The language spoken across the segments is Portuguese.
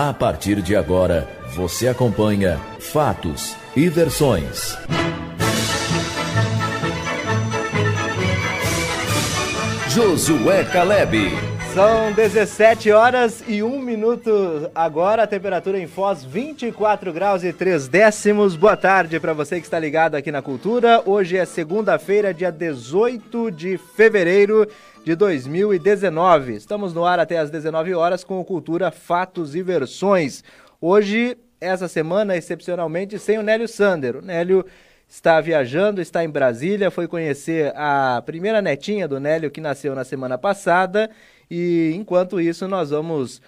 A partir de agora, você acompanha Fatos e Versões. Josué Caleb. São 17 horas e 1 minuto agora, a temperatura em Foz 24 graus e 3 décimos. Boa tarde para você que está ligado aqui na Cultura. Hoje é segunda-feira, dia 18 de fevereiro de 2019. Estamos no ar até às 19 horas com Cultura Fatos e Versões. Hoje, essa semana, excepcionalmente, sem o Nélio Sander. O Nélio está viajando, está em Brasília, foi conhecer a primeira netinha do Nélio que nasceu na semana passada. E enquanto isso, nós vamos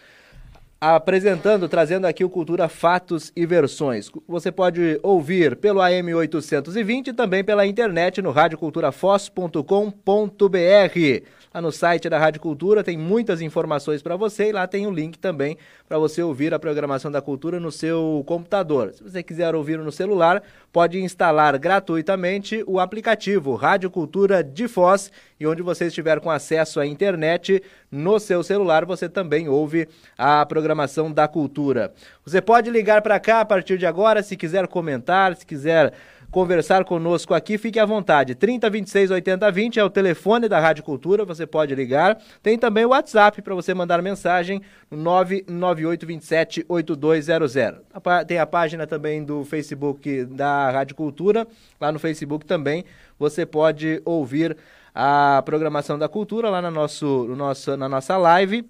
apresentando, trazendo aqui o Cultura Fatos e Versões. Você pode ouvir pelo AM 820 e também pela internet no radioculturafoz.com.br. Lá no site da Rádio Cultura tem muitas informações para você e lá tem o um link também para você ouvir a programação da cultura no seu computador. Se você quiser ouvir no celular, pode instalar gratuitamente o aplicativo Rádio Cultura de Foz e onde você estiver com acesso à internet no seu celular, você também ouve a programação da cultura. Você pode ligar para cá a partir de agora se quiser comentar, se quiser conversar conosco aqui, fique à vontade. 30 26 80 20 é o telefone da Rádio Cultura, você pode ligar. Tem também o WhatsApp para você mandar mensagem no 998 27 8200. Tem a página também do Facebook da Rádio Cultura. Lá no Facebook também você pode ouvir a programação da cultura lá na, nosso, no nosso, na nossa live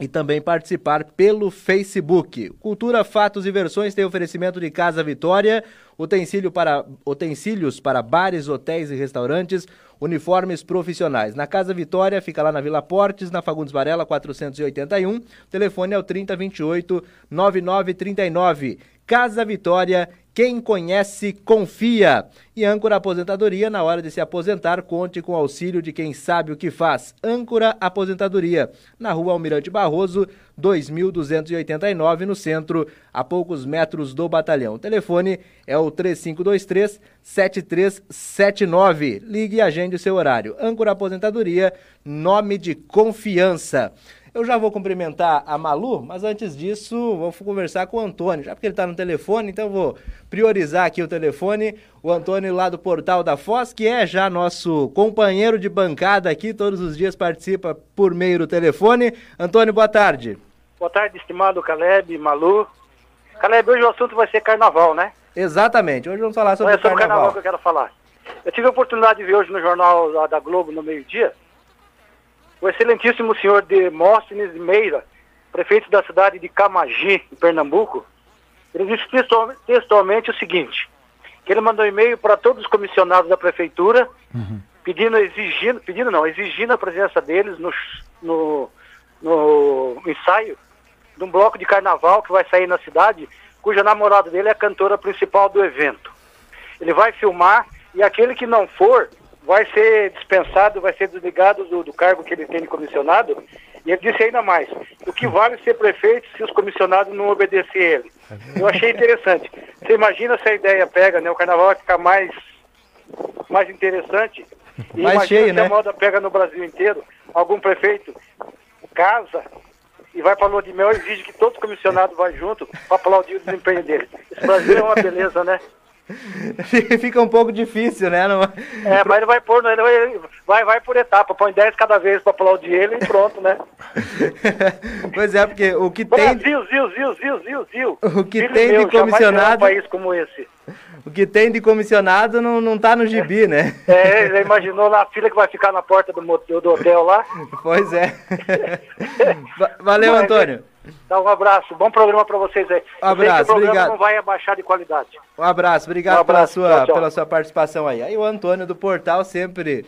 e também participar pelo Facebook. Cultura, Fatos e Versões tem oferecimento de Casa Vitória, utensílio para, utensílios para bares, hotéis e restaurantes, uniformes profissionais. Na Casa Vitória, fica lá na Vila Portes, na Fagundes Varela 481. O telefone é o 3028 9939. Casa Vitória quem conhece, confia. E âncora aposentadoria, na hora de se aposentar, conte com o auxílio de quem sabe o que faz. Âncora Aposentadoria, na rua Almirante Barroso, 2289, no centro, a poucos metros do batalhão. O telefone é o 3523-7379. Ligue e agende o seu horário. Âncora Aposentadoria, nome de confiança. Eu já vou cumprimentar a Malu, mas antes disso vou conversar com o Antônio, já porque ele está no telefone, então eu vou priorizar aqui o telefone. O Antônio lá do Portal da Foz, que é já nosso companheiro de bancada aqui, todos os dias participa por meio do telefone. Antônio, boa tarde. Boa tarde, estimado Caleb, Malu. Caleb, hoje o assunto vai ser carnaval, né? Exatamente, hoje vamos falar sobre, é sobre o carnaval. carnaval que eu quero falar. Eu tive a oportunidade de ver hoje no jornal da Globo no meio-dia o excelentíssimo senhor Demóstenes Meira, prefeito da cidade de Camagi, em Pernambuco, ele disse textualmente o seguinte, que ele mandou e-mail para todos os comissionados da prefeitura, uhum. pedindo, exigindo, pedindo não, exigindo a presença deles no, no, no ensaio de um bloco de carnaval que vai sair na cidade, cuja namorada dele é a cantora principal do evento. Ele vai filmar e aquele que não for vai ser dispensado, vai ser desligado do, do, cargo que ele tem de comissionado. E ele disse ainda mais: o que vale ser prefeito se os comissionados não obedecerem ele? Eu achei interessante. Você imagina se a ideia pega, né? O carnaval vai ficar mais, mais interessante. E mais imagina cheio, se né? a moda pega no Brasil inteiro. Algum prefeito casa e vai para a lua de mel e exige que todos os comissionados vão junto para aplaudir o desempenho dele. Esse Brasil é uma beleza, né? Fica um pouco difícil, né? Não... É, mas ele vai pôr, ele vai, vai, vai por etapa, põe 10 cada vez para aplaudir ele e pronto, né? pois é, porque o que Brasil, tem. Brasil, Zil, Zil, Zil, Zil. O que Filho tem meu, de comissionado. Um país como esse. O que tem de comissionado não, não tá no gibi, é. né? É, ele imaginou na fila que vai ficar na porta do, do hotel lá. Pois é. Valeu, mas, Antônio. Dá um abraço, bom programa para vocês aí. Um abraço, obrigado. não vai abaixar de qualidade. Um abraço, obrigado um abraço, pela, sua, tchau, tchau. pela sua participação aí. Aí o Antônio do Portal sempre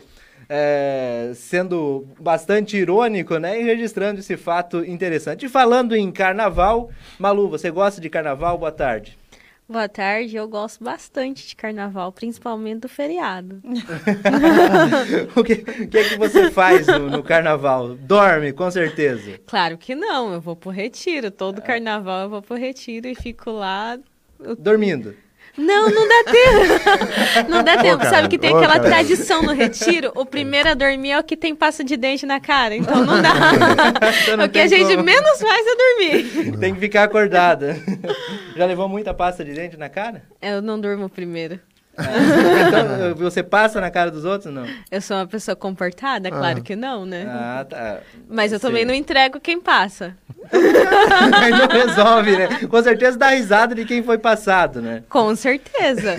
é, sendo bastante irônico, né? E registrando esse fato interessante. E falando em carnaval, Malu, você gosta de carnaval? Boa tarde. Boa tarde, eu gosto bastante de carnaval, principalmente do feriado. o que, que, é que você faz no, no, carnaval? Dorme, com certeza. Claro que não, eu vou pro retiro. Todo é. carnaval eu vou pro retiro e fico lá. Dormindo. Não, não dá tempo. Não dá tempo. cara, Sabe que tem ô, aquela cara. tradição no retiro? O primeiro a dormir é o que tem pasta de dente na cara. Então não dá. Não o que a gente como. menos faz é dormir. Tem que ficar acordada. Já levou muita pasta de dente na cara? Eu não durmo primeiro. Então, você passa na cara dos outros, não? Eu sou uma pessoa comportada? Claro que não, né? Ah, tá. Mas eu também Sei. não entrego quem passa. Não resolve, né? Com certeza dá risada de quem foi passado, né? Com certeza.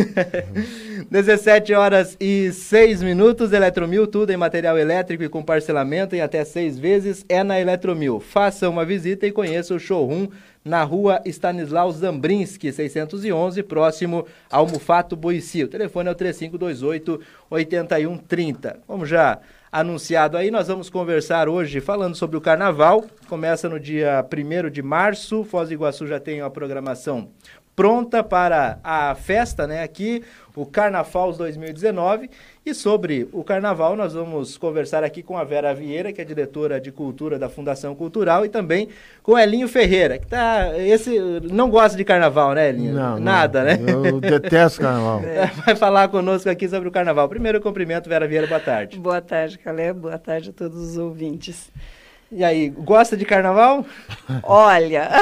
17 horas e 6 minutos, Eletromil, tudo em material elétrico e com parcelamento em até seis vezes é na Eletromil. Faça uma visita e conheça o showroom na rua Stanislau Zambrinski, 611, próximo ao Mufato Boici. O telefone é o 3528-8130. Como já anunciado aí, nós vamos conversar hoje falando sobre o carnaval. Começa no dia 1 de março, Foz do Iguaçu já tem a programação pronta para a festa, né? Aqui, o Carnaval 2019. E sobre o carnaval, nós vamos conversar aqui com a Vera Vieira, que é diretora de cultura da Fundação Cultural, e também com o Elinho Ferreira, que tá. Esse não gosta de carnaval, né, Elinho? Não, não. Nada, né? Eu detesto carnaval. Vai falar conosco aqui sobre o carnaval. Primeiro, cumprimento, Vera Vieira, boa tarde. Boa tarde, Caleb. Boa tarde a todos os ouvintes. E aí, gosta de carnaval? Olha,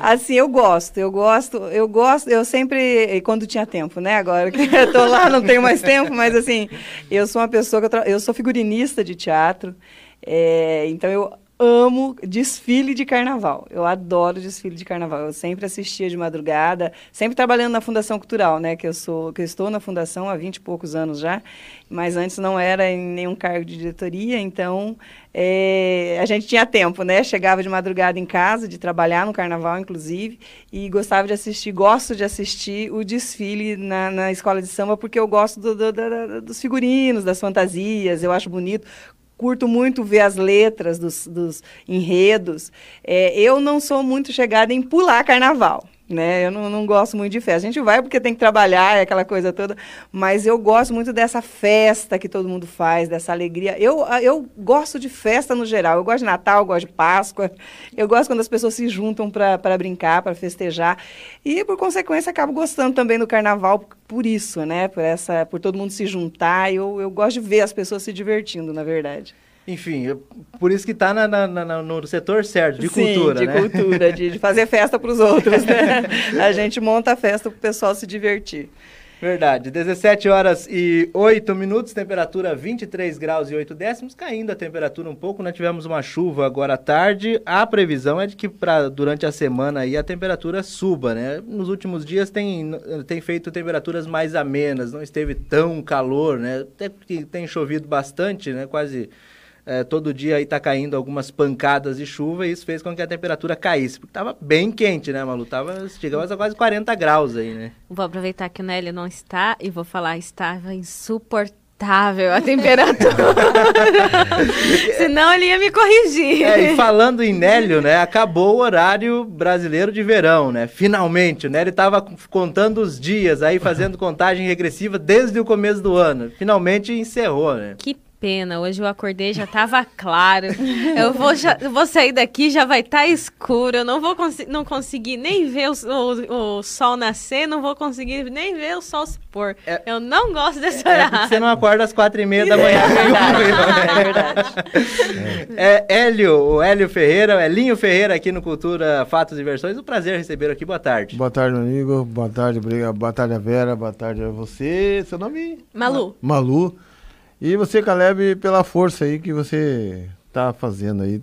assim, eu gosto, eu gosto, eu gosto, eu sempre, quando tinha tempo, né, agora que eu tô lá, não tenho mais tempo, mas assim, eu sou uma pessoa que eu, tra- eu sou figurinista de teatro, é, então eu amo desfile de carnaval, eu adoro desfile de carnaval, eu sempre assistia de madrugada, sempre trabalhando na Fundação Cultural, né, que eu sou, que eu estou na Fundação há vinte e poucos anos já, mas antes não era em nenhum cargo de diretoria, então é, a gente tinha tempo, né? Chegava de madrugada em casa, de trabalhar no carnaval, inclusive, e gostava de assistir, gosto de assistir o desfile na, na escola de samba, porque eu gosto do- do- da- dos figurinos, das fantasias, eu acho bonito. Curto muito ver as letras dos, dos enredos. É, eu não sou muito chegada em pular carnaval. Né? Eu não, não gosto muito de festa. A gente vai porque tem que trabalhar, é aquela coisa toda, mas eu gosto muito dessa festa que todo mundo faz, dessa alegria. Eu, eu gosto de festa no geral. Eu gosto de Natal, eu gosto de Páscoa. Eu gosto quando as pessoas se juntam para brincar, para festejar. E, por consequência, acabo gostando também do carnaval por isso, né? Por, essa, por todo mundo se juntar. Eu, eu gosto de ver as pessoas se divertindo, na verdade. Enfim, por isso que tá na- na- na- no setor certo, de Sim, cultura, de né? cultura, de, de fazer festa para os outros, né? A gente monta a festa para o pessoal se divertir. Verdade. 17 horas e 8 minutos, temperatura 23 graus e 8 décimos, caindo a temperatura um pouco, né? Tivemos uma chuva agora à tarde. A previsão é de que pra, durante a semana aí a temperatura suba, né? Nos últimos dias tem, tem feito temperaturas mais amenas, não esteve tão calor, né? Até que tem chovido bastante, né? Quase é, todo dia aí tá caindo algumas pancadas de chuva e isso fez com que a temperatura caísse. Porque tava bem quente, né, Malu? Tava, chegamos a quase 40 graus aí, né? Vou aproveitar que o Nélio não está e vou falar, estava insuportável a temperatura. Senão ele ia me corrigir. É, e falando em Nélio, né? Acabou o horário brasileiro de verão, né? Finalmente. O Nélio estava contando os dias aí, fazendo contagem regressiva desde o começo do ano. Finalmente encerrou, né? Que pena, hoje eu acordei, já tava claro. Eu vou, já- eu vou sair daqui, já vai estar escuro. Eu não vou não conseguir nem ver o, o- o sol nascer, não vou conseguir nem ver o sol se pôr. É- eu não gosto desse É porque horário. você não acorda às quatro e meia da manhã. É verdade. É Hélio, o Hélio Ferreira, Elinho Ferreira aqui no Cultura Fatos e Versões. Um prazer receber aqui. Boa tarde. Boa tarde, meu amigo. Boa tarde, obrigado. Boa tarde, a Vera. Boa tarde a você. Seu nome? Malu. Malu. E você, Caleb, pela força aí que você tá fazendo aí.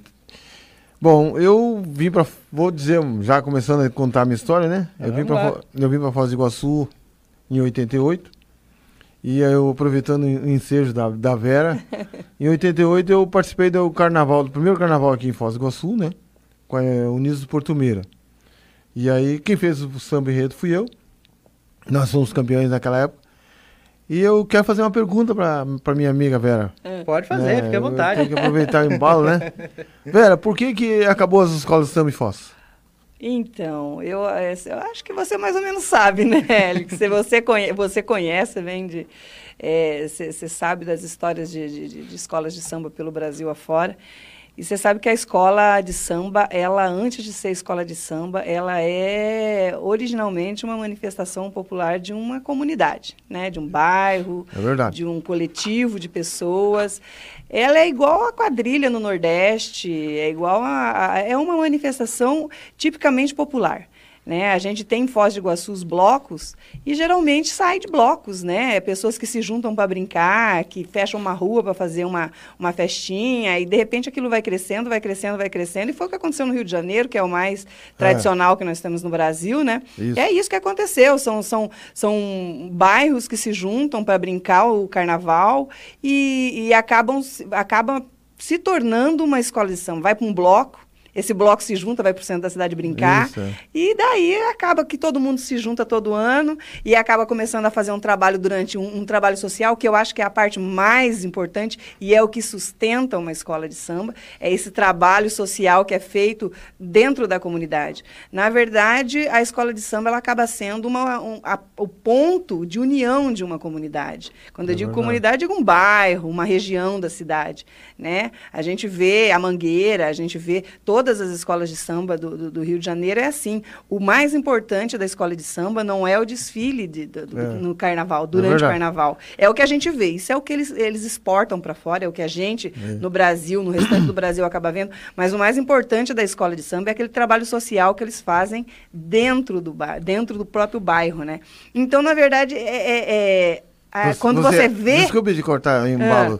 Bom, eu vim pra. Vou dizer, já começando a contar a minha história, né? Eu vim, Vamos. Fo- eu vim pra Foz do Iguaçu em 88. E aí eu, aproveitando o ensejo da, da Vera, em 88 eu participei do carnaval, do primeiro carnaval aqui em Foz do Iguaçu, né? Com a Unidos do Portumeira. E aí quem fez o samba enredo fui eu. Nós fomos campeões naquela época. E eu quero fazer uma pergunta pra, pra minha amiga Vera. Pode fazer, É, fique à vontade. Tenho que aproveitar o embalo, né? Vera, por que, que acabou as escolas de samba em Foz? Então, eu, eu acho que você mais ou menos sabe, né, se você, conhe, você conhece, vem de. eh, Você você sabe das histórias de, de- de- de escolas de samba pelo Brasil afora. E você sabe que a escola de samba, ela antes de ser escola de samba, ela é originalmente uma manifestação popular de uma comunidade, né? De um bairro, É de um coletivo de pessoas. Ela é igual a quadrilha no Nordeste, é igual a, a é uma manifestação tipicamente popular. Né? A gente tem em Foz do Iguaçu os blocos e geralmente sai de blocos, né? Pessoas que se juntam para brincar, que fecham uma rua para fazer uma, uma festinha e de repente aquilo vai crescendo, vai crescendo, vai crescendo. E foi o que aconteceu no Rio de Janeiro, que é o mais tradicional que nós temos no Brasil, né? Isso. É isso que aconteceu. São, são, são bairros que se juntam para brincar o carnaval e, e acabam, se- acabam se tornando uma escola de samba. Vai para um bloco. Esse bloco se junta, vai para o centro da cidade brincar. Isso, é. E daí acaba que todo mundo se junta todo ano e acaba começando a fazer um trabalho durante um, um trabalho social, que eu acho que é a parte mais importante e é o que sustenta uma escola de samba, é esse trabalho social que é feito dentro da comunidade. Na verdade, a escola de samba ela acaba sendo uma, um- a- o ponto de união de uma comunidade. Quando eu É digo verdade. comunidade, eu digo um bairro, uma região da cidade. Né? A gente vê a Mangueira, a gente vê todas as escolas de samba do, do- do Rio de Janeiro, é assim. O mais importante da escola de samba não é o desfile de- do- do- É. no carnaval, durante o verdade. carnaval. É o que a gente vê. Isso é o que eles, eles exportam para fora, é o que a gente, no Brasil, no restante do Brasil, acaba vendo. Mas o mais importante da escola de samba é aquele trabalho social que eles fazem dentro do, dentro do próprio bairro. Né? Então, na verdade, é- é- é- a- quando você, vê. Desculpe de cortar em embalo.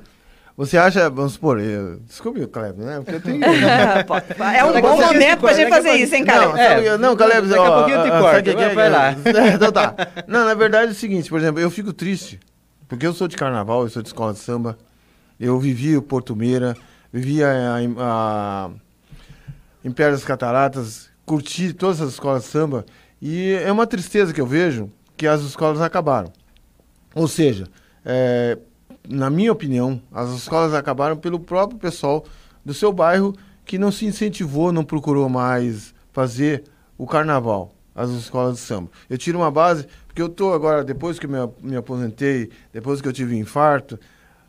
Você acha, vamos supor, eu, desculpe, Caleb, né? Porque eu tenho. É um a bom momento para a gente fazer a isso, hein, Não, cara? É, não, Caleb, daqui a ó, pouquinho eu te corto, sabe o que vai- é? vai lá. É, então tá. Não, na verdade é o seguinte, por exemplo, eu fico triste, porque eu sou de carnaval, eu sou de escola de samba, eu vivi o Porto Meira, vivi a, a, a Império das Cataratas, curti todas as escolas de samba, e é uma tristeza que eu vejo que as escolas acabaram. Ou seja, é, na minha opinião, as escolas acabaram pelo próprio pessoal do seu bairro que não se incentivou, não procurou mais fazer o carnaval, as escolas de samba. Eu tiro uma base, porque eu tô agora, depois que eu me, me aposentei, depois que eu tive infarto,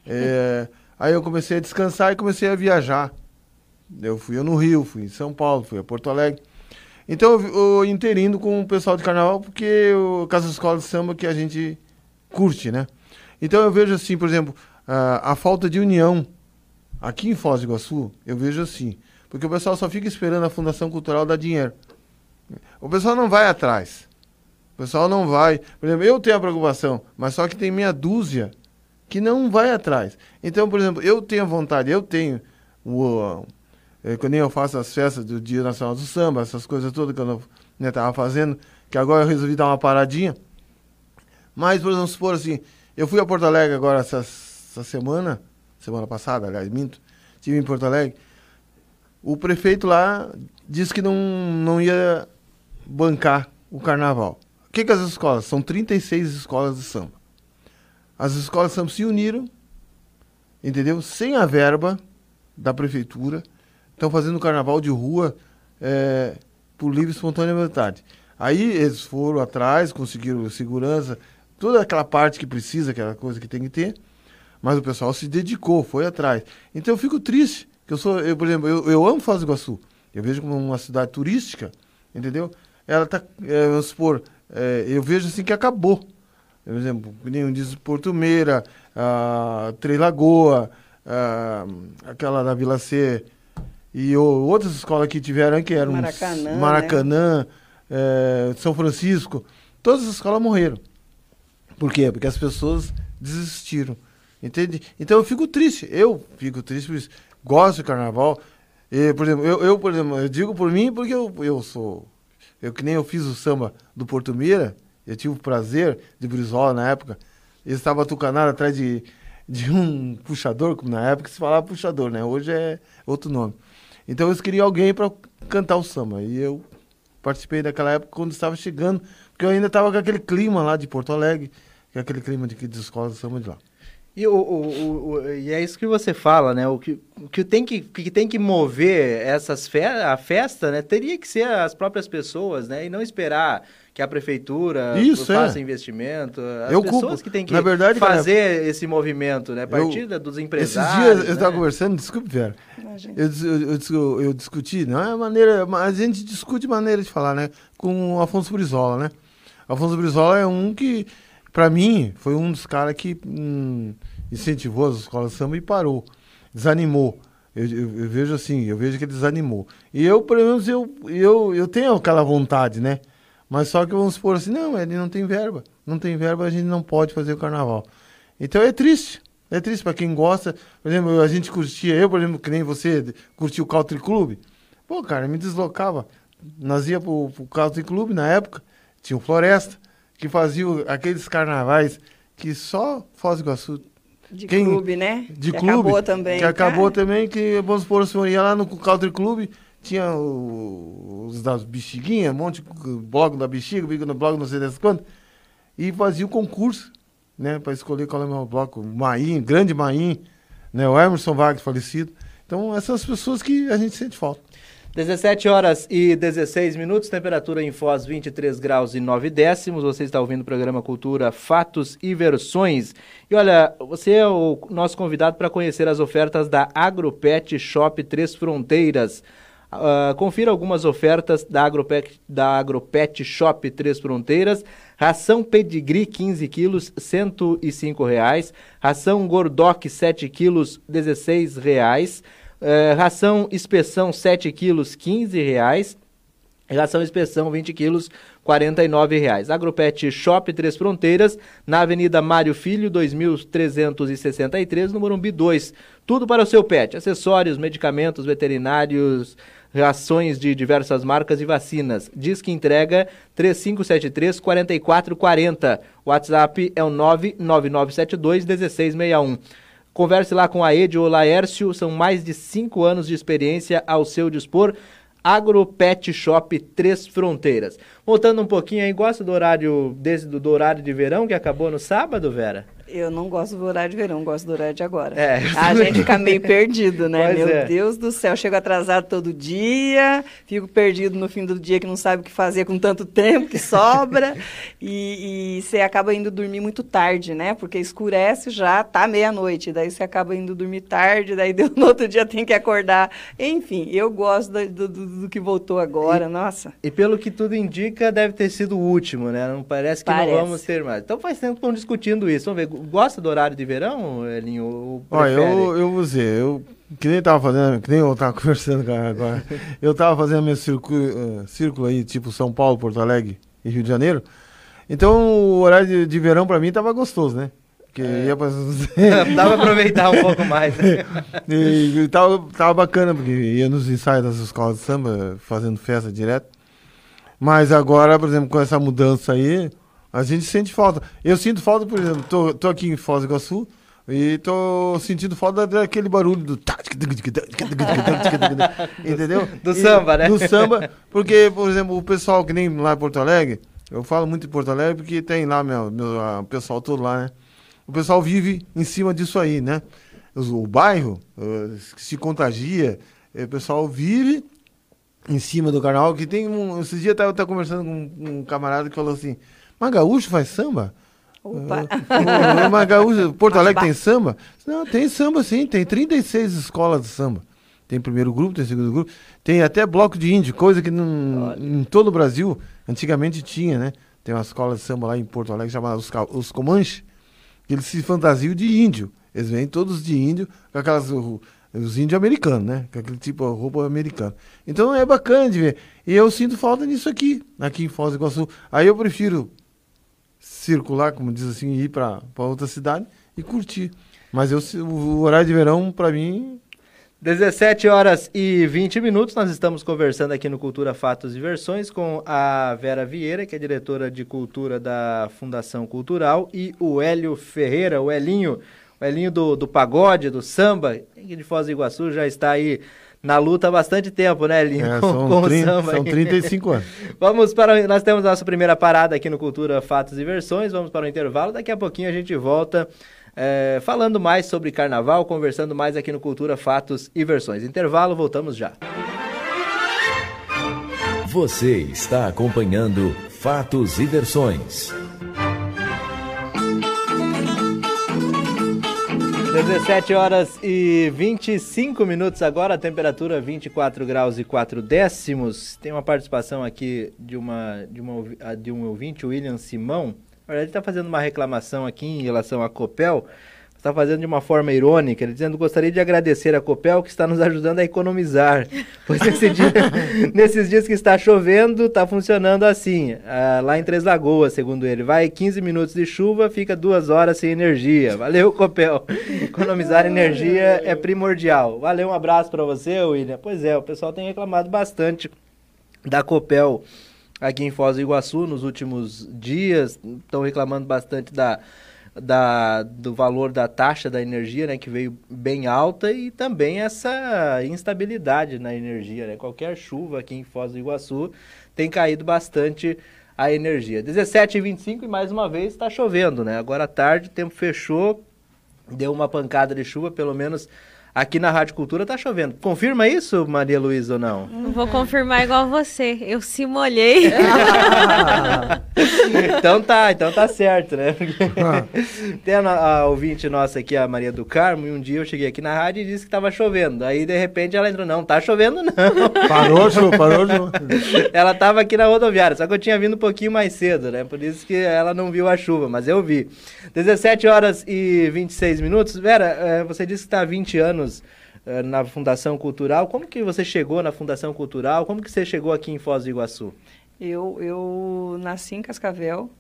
é, aí eu comecei a descansar e comecei a viajar. Eu fui no Rio, fui em São Paulo, fui a Porto Alegre. Então eu, eu interindo com o pessoal de carnaval, porque eu, com as escolas de samba que a gente curte, né? Então eu vejo assim, por exemplo, a, a falta de união aqui em Foz do Iguaçu, eu vejo assim, porque o pessoal só fica esperando a Fundação Cultural dar dinheiro. O pessoal não vai atrás. O pessoal não vai. Por exemplo, eu tenho a preocupação, mas só que tem meia dúzia que não vai atrás. Então, por exemplo, eu tenho vontade, eu tenho o é, quando eu faço as festas do Dia Nacional do Samba, essas coisas todas que eu estava fazendo, que agora eu resolvi dar uma paradinha. Mas, por exemplo, supor assim, eu fui a Porto Alegre agora essa, essa semana, semana passada, aliás, minto, estive em Porto Alegre. O prefeito lá disse que não, não ia bancar o carnaval. O que, que as escolas? São 36 escolas de samba. As escolas de samba se uniram, entendeu? Sem a verba da prefeitura, estão fazendo carnaval de rua é, por livre e espontânea vontade. Aí eles foram atrás, conseguiram segurança, toda aquela parte que precisa, aquela coisa que tem que ter, mas o pessoal se dedicou, foi atrás. Então eu fico triste, que eu sou, eu, por exemplo, eu, eu amo Foz do Iguaçu, eu vejo como uma cidade turística, entendeu? Ela tá, é, vamos supor, é, eu vejo assim que acabou. Por exemplo, nem diz Porto Meira, a Três Lagoa, a, aquela da Vila C, e o, outras escolas que tiveram que eram Maracanã, né? Maracanã é, São Francisco, todas as escolas morreram. Por quê? Porque as pessoas desistiram. Entende? Então eu fico triste. Eu fico triste por isso. Gosto de carnaval. E, por exemplo, eu, eu, por exemplo, eu digo por mim porque eu, eu sou. Eu que nem eu fiz o samba do Porto Meira, eu tive o prazer de Brizola na época. Eles estavam tucanado atrás de, de um puxador, como na época se falava puxador, né? Hoje é outro nome. Então eles queriam alguém para cantar o samba. E eu participei daquela época quando estava chegando, porque eu ainda estava com aquele clima lá de Porto Alegre, que é aquele clima de, de escola de samba de lá. E, o, o, o, e é isso que você fala, né? O que, o que, tem, que, que tem que mover essas fe a festa, né? Teria que ser as próprias pessoas, né? E não esperar que a prefeitura Isso, faça é. investimento. As Eu pessoas culpo. que têm que Na verdade, cara, fazer esse movimento, né? A partir eu- dos Esses empresários. dias eu né? estava conversando, desculpe, Vera. Eu, eu, eu dis- eu- eu discuti, não é maneira, mas a gente discute maneira de falar, né? Com o Afonso Brizola, né? Afonso Brizola é um que, pra mim, foi um dos caras que hum, incentivou as escolas de samba e parou, desanimou. Eu, eu- eu vejo assim, eu vejo que ele desanimou. E eu, pelo menos, eu, eu, eu tenho aquela vontade, né? Mas só que vamos supor assim, não, ele não tem verba. Não tem verba, a gente não pode fazer o carnaval. Então é triste. É triste para quem gosta. Por exemplo, a gente curtia, eu, por exemplo, que nem você, curtia o Country Club. Pô, cara, me deslocava. Nós ia pro, pro Country Club na época, tinha o Floresta, que fazia aqueles carnavais que só Foz do Iguaçu De Quem- clube, né? de que clube. acabou também. Que acabou Cara, também, que vamos supor, o senhor ia lá no Country Club, tinha o- os das bexiguinhas, um monte de bloco da bexiga, bico no bloco, não sei das quantas, e fazia o concurso, né, para escolher qual é o meu bloco. Maim, grande Maim, né, o Emerson Wagner falecido. Então, essas pessoas que a gente sente falta. 17 horas e 16 minutos, temperatura em Foz 23 graus e 9 décimos. Você está ouvindo o programa Cultura Fatos e Versões. E olha, você é o nosso convidado para conhecer as ofertas da Agropet Shop Três Fronteiras. Ah, confira algumas ofertas da Agropet, da Agropet Shop Três Fronteiras. Ração Pedigree 15 quilos, 105 reais. Ração Gordoc 7 quilos, 16 reais. Eh, ração inspeção 7 quilos, 15 reais. Ração inspeção 20 quilos, 49 reais. Agropet Shop Três Fronteiras, na Avenida Mário Filho, 2363, no Morumbi 2. Tudo para o seu pet, acessórios, medicamentos veterinários, rações de diversas marcas e vacinas. Disque entrega 3573 4440. WhatsApp é o 99972 1661. Converse lá com a Edi ou Laércio, são mais de cinco anos de experiência ao seu dispor. Agro Pet Shop Três Fronteiras. Voltando um pouquinho aí, gosta do horário desse do, do horário de verão que acabou no sábado, Vera? Eu não gosto do horário de verão, gosto do horário de agora. É. A gente fica meio perdido, né? Pois Meu é. Deus do céu, chego atrasado todo dia, fico perdido no fim do dia que não sabe o que fazer com tanto tempo que sobra. e, e você acaba indo dormir muito tarde, né? Porque escurece já, tá meia-noite. Daí você acaba indo dormir tarde, daí deu- no outro dia tem que acordar. Enfim, eu gosto do, do- do que voltou agora, nossa. E pelo que tudo indica, deve ter sido o último, né? Não parece que Parece. não vamos ter mais. Então faz tempo que estão discutindo isso. Vamos ver. Gosta do horário de verão, Elinho? Olha, eu, eu vou dizer, eu que nem tava fazendo, que nem eu tava conversando com agora. Eu tava fazendo meu círculo, eh, círculo aí, tipo São Paulo, Porto Alegre e Rio de Janeiro. Então o horário de, de verão pra mim tava gostoso, né? Porque É. ia pra... Pra aproveitar um pouco mais. né? e, e tava, tava bacana, porque ia nos ensaios das escolas de samba, fazendo festa direto. Mas agora, por exemplo, com essa mudança aí, a gente sente falta. Eu sinto falta, por exemplo, tô, tô aqui em Foz do Iguaçu e tô sentindo falta daquele barulho do. Entendeu? Do E- samba, né? Do samba, porque, por exemplo, o pessoal que nem lá em Porto Alegre, eu falo muito em Porto Alegre porque tem lá, meu, meu ah, o pessoal todo lá, né? O pessoal vive em cima disso aí, né? Os- O bairro eh, se contagia, eh, o pessoal vive em cima do carnaval, que tem um. Esses dias eu tava, tava conversando com um, um camarada que falou assim, mas gaúcho faz samba? Opa! Ô, mas gaúcho, Porto Alegre tem samba? Não, tem samba sim, tem 36 escolas de samba. Tem primeiro grupo, tem segundo grupo, tem até bloco de índio, coisa que não, em todo o Brasil antigamente tinha, né? Tem uma escola de samba lá em Porto Alegre chamada Os, os Comanches, que eles se fantasiam de índio. Eles vêm todos de índio, com aquelas. Os índios americanos, né? Com aquele tipo de roupa americana. Então é bacana de ver. E eu sinto falta nisso aqui, aqui em Foz do Iguaçu. Aí eu prefiro circular, como diz assim, ir para outra cidade e curtir. Mas eu, o horário de verão, para mim, 17 horas e 20 minutos, nós estamos conversando aqui no Cultura Fatos e Versões com a Vera Vieira, que é diretora de cultura da Fundação Cultural, e o Hélio Ferreira, o Elinho, o Elinho do, do pagode, do samba, de Foz do Iguaçu, já está aí na luta há bastante tempo, né, Elinho? é, são, com o 30, samba são aí. 35 anos. Vamos para. Nós temos a nossa primeira parada aqui no Cultura Fatos e Versões. Vamos para o intervalo. Daqui a pouquinho a gente volta é, falando mais sobre carnaval, conversando mais aqui no Cultura, Fatos e Versões. Intervalo, voltamos já. Você está acompanhando Fatos e Versões. 17 horas e 25 minutos agora, temperatura 24 graus e 4 décimos. Tem uma participação aqui de, uma, de, uma, de um ouvinte, William Simão. Ele está fazendo uma reclamação aqui em relação à Copel está fazendo de uma forma irônica, ele dizendo: gostaria de agradecer a Copel que está nos ajudando a economizar. Pois dia, nesses dias que está chovendo, está funcionando assim. Ah, lá em Três Lagoas, segundo ele. Vai 15 minutos de chuva, fica duas horas sem energia. Valeu, Copel. Economizar energia é primordial. Valeu, um abraço para você, William. Pois é, o pessoal tem reclamado bastante da Copel aqui em Foz do Iguaçu nos últimos dias. Estão reclamando bastante da da, do valor da taxa da energia, né, que veio bem alta, e também essa instabilidade na energia. Né? Qualquer chuva aqui em Foz do Iguaçu tem caído bastante a energia. 17 e 25 e mais uma vez está chovendo, né? Agora à tarde o tempo fechou, deu uma pancada de chuva, pelo menos aqui na Rádio Cultura tá chovendo. Confirma isso, Maria Luísa, ou não? Não vou confirmar igual você. Eu se molhei. então tá, então tá certo, né? Tem a, a, ouvinte nossa aqui, a Maria do Carmo, e um dia eu cheguei aqui na rádio e disse que tava chovendo. Aí, de repente, ela entrou, não, tá chovendo não. Parou, Ju, parou, Ju. ela tava aqui na rodoviária, só que eu tinha vindo um pouquinho mais cedo, né? Por isso que ela não viu a chuva, mas eu vi. 17 horas e 26 minutos. Vera, eh, você disse que tá há 20 anos anos uh, na Fundação Cultural. Como que você chegou na Fundação Cultural? Como que você chegou aqui em Foz do Iguaçu? Eu, eu nasci em Cascavel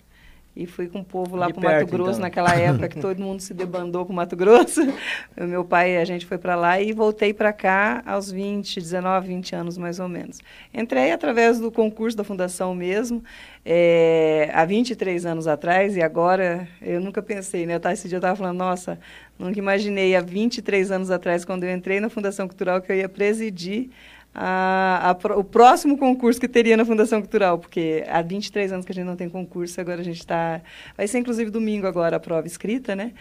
e fui com o povo lá para o Mato Grosso então. naquela época que todo mundo se debandou para o Mato Grosso. O meu pai, a gente foi para lá e voltei para cá aos 20, 19, 20 anos mais ou menos. Entrei através do concurso da fundação mesmo, é, há 23 anos atrás e agora eu nunca pensei, né? Eu tava, esse dia eu estava falando, nossa, nunca imaginei há 23 anos atrás, quando eu entrei na Fundação Cultural, que eu ia presidir a, a, o próximo concurso que teria na Fundação Cultural, porque há 23 anos que a gente não tem concurso, agora a gente está. Vai ser inclusive domingo agora a prova escrita, né?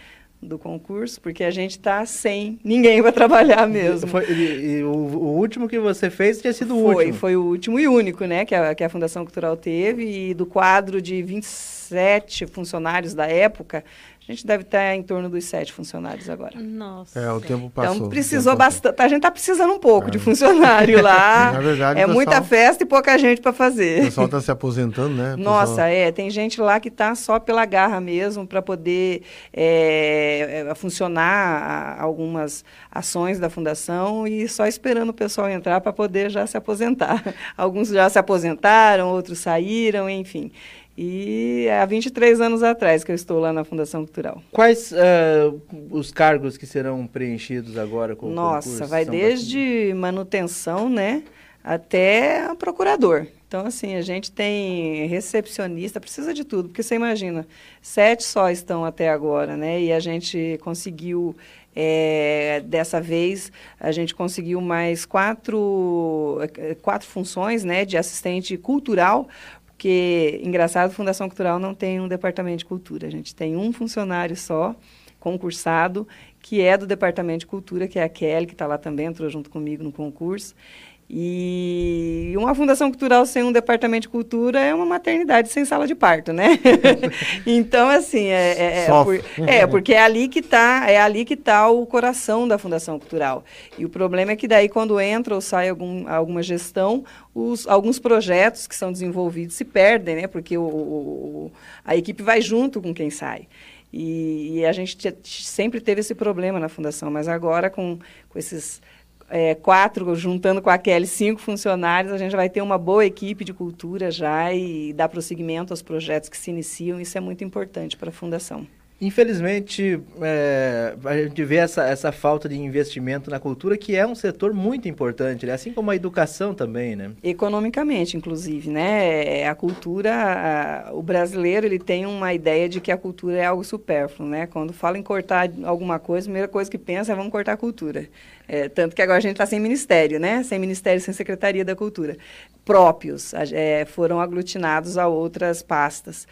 Do concurso, porque a gente está sem ninguém para trabalhar mesmo. Foi, e, e o, o, último que você fez tinha sido o foi, último. Foi o último e único, né? Que a, que a Fundação Cultural teve, e do quadro de 27 funcionários da época, a gente deve estar em torno dos sete funcionários agora. Nossa. É, o tempo passou. Então precisou bastante. A gente está precisando um pouco é. de funcionário lá. Na verdade, é pessoal, muita festa e pouca gente para fazer. O pessoal está se aposentando, né? Nossa, é. Tem gente lá que está só pela garra mesmo para poder é, é, funcionar algumas ações da fundação e só esperando o pessoal entrar para poder já se aposentar. Alguns já se aposentaram, outros saíram, enfim. E há 23 anos atrás que eu estou lá na Fundação Cultural. Quais uh, os cargos que serão preenchidos agora com Nossa, o concurso? vai desde manutenção, né, até procurador. Então, assim, a gente tem recepcionista, precisa de tudo, porque você imagina, sete só estão até agora, né, e a gente conseguiu, é, dessa vez, a gente conseguiu mais quatro, eh, quatro funções, né, de assistente cultural, porque, engraçado, Fundação Cultural não tem um departamento de cultura. A gente tem um funcionário só, concursado, que é do departamento de cultura, que é a Kelly, que está lá também, entrou junto comigo no concurso. E uma fundação cultural sem um departamento de cultura é uma maternidade sem sala de parto, né? então, assim, é, é, é, por, é, porque é ali que está é ali que tá o coração da fundação cultural. E o problema é que daí, quando entra ou sai algum, alguma gestão, os, alguns projetos que são desenvolvidos se perdem, né? Porque o, o a equipe vai junto com quem sai. E, e a gente sempre teve esse problema na fundação, mas agora com, com esses é, quatro, juntando com a Kelly, cinco funcionários, a gente vai ter uma boa equipe de cultura já e dar prosseguimento aos projetos que se iniciam. Isso é muito importante para a Fundação. Infelizmente, é, a gente vê essa, essa falta de investimento na cultura, que é um setor muito importante, né? assim como a educação também, né? Economicamente, inclusive, né? É, a cultura, a, o brasileiro, ele tem uma ideia de que a cultura é algo supérfluo, né? Quando fala em cortar alguma coisa, a primeira coisa que pensa é vamos cortar a cultura. É, tanto que agora a gente está sem ministério, né? Sem ministério, sem secretaria da cultura. próprios, é, foram aglutinados a outras pastas.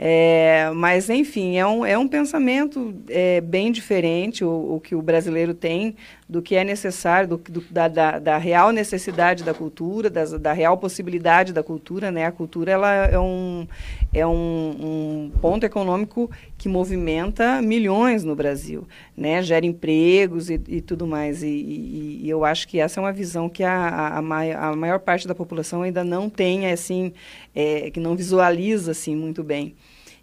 É, mas, enfim, é um, é um pensamento é, bem diferente o, o, que o brasileiro tem do que é necessário, do, do, da, da, da, real necessidade da cultura, das, da real possibilidade da cultura. Né? A cultura ela é, um, é um, um ponto econômico que movimenta milhões no Brasil, né? gera empregos e, e tudo mais. E, e, e, eu acho que essa é uma visão que a, a, a maior parte da população ainda não tem, assim, é, que não visualiza assim, muito bem.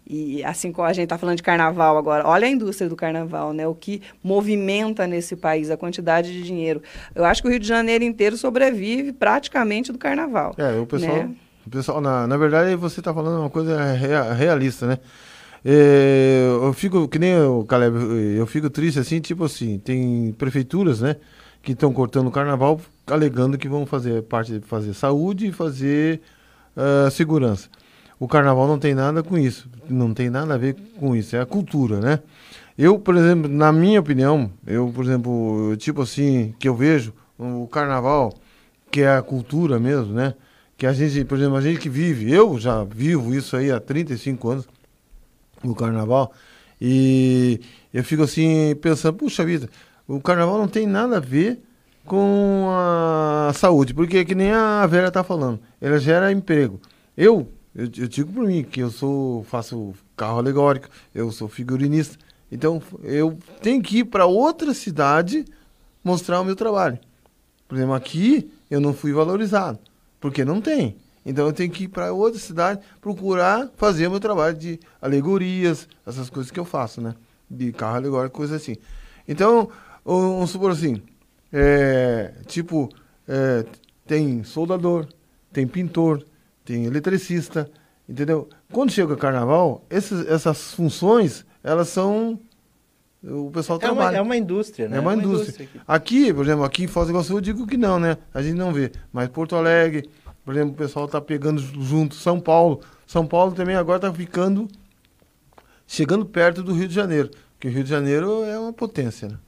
E assim como a gente está falando de carnaval agora, olha a indústria do carnaval, né? O que movimenta nesse país, a quantidade de dinheiro. Eu acho que o Rio de Janeiro inteiro sobrevive praticamente do carnaval. É, o pessoal, né? o pessoal na, na verdade, você está falando uma coisa realista, né? É, eu fico, que nem o Caleb, eu fico triste assim, tipo assim, tem prefeituras, né, que estão cortando o carnaval alegando que vão fazer parte de fazer saúde e fazer uh, segurança. O carnaval não tem nada com isso, não tem nada a ver com isso, é a cultura, né? Eu, por exemplo, na minha opinião, eu, por exemplo, tipo assim, que eu vejo o carnaval, que é a cultura mesmo, né? Que a gente, por exemplo, a gente que vive, eu já vivo isso aí há 35 anos, o carnaval, e eu fico assim pensando, puxa vida, o carnaval não tem nada a ver com a saúde, porque é que nem a Vera tá falando, ela gera emprego. Eu, eu, eu digo por mim que eu sou faço carro alegórico, eu sou figurinista. Então eu tenho que ir para outra cidade mostrar o meu trabalho. Por exemplo, aqui eu não fui valorizado, porque não tem. Então eu tenho que ir para outra cidade procurar fazer o meu trabalho de alegorias, essas coisas que eu faço, né? De carro alegórico, coisa assim. Então, vamos supor assim, é, tipo, é, tem soldador, tem pintor, tem eletricista, entendeu? Quando chega o carnaval, esses, essas funções, elas são o pessoal é trabalha. Uma, é uma indústria, né? É uma, é uma indústria. indústria aqui, por exemplo, aqui em Foz do Iguaçu eu digo que não, né? A gente não vê. Mas Porto Alegre, por exemplo, o pessoal está pegando junto. São Paulo. São Paulo também agora está ficando, chegando perto do Rio de Janeiro. Porque o Rio de Janeiro é uma potência, né?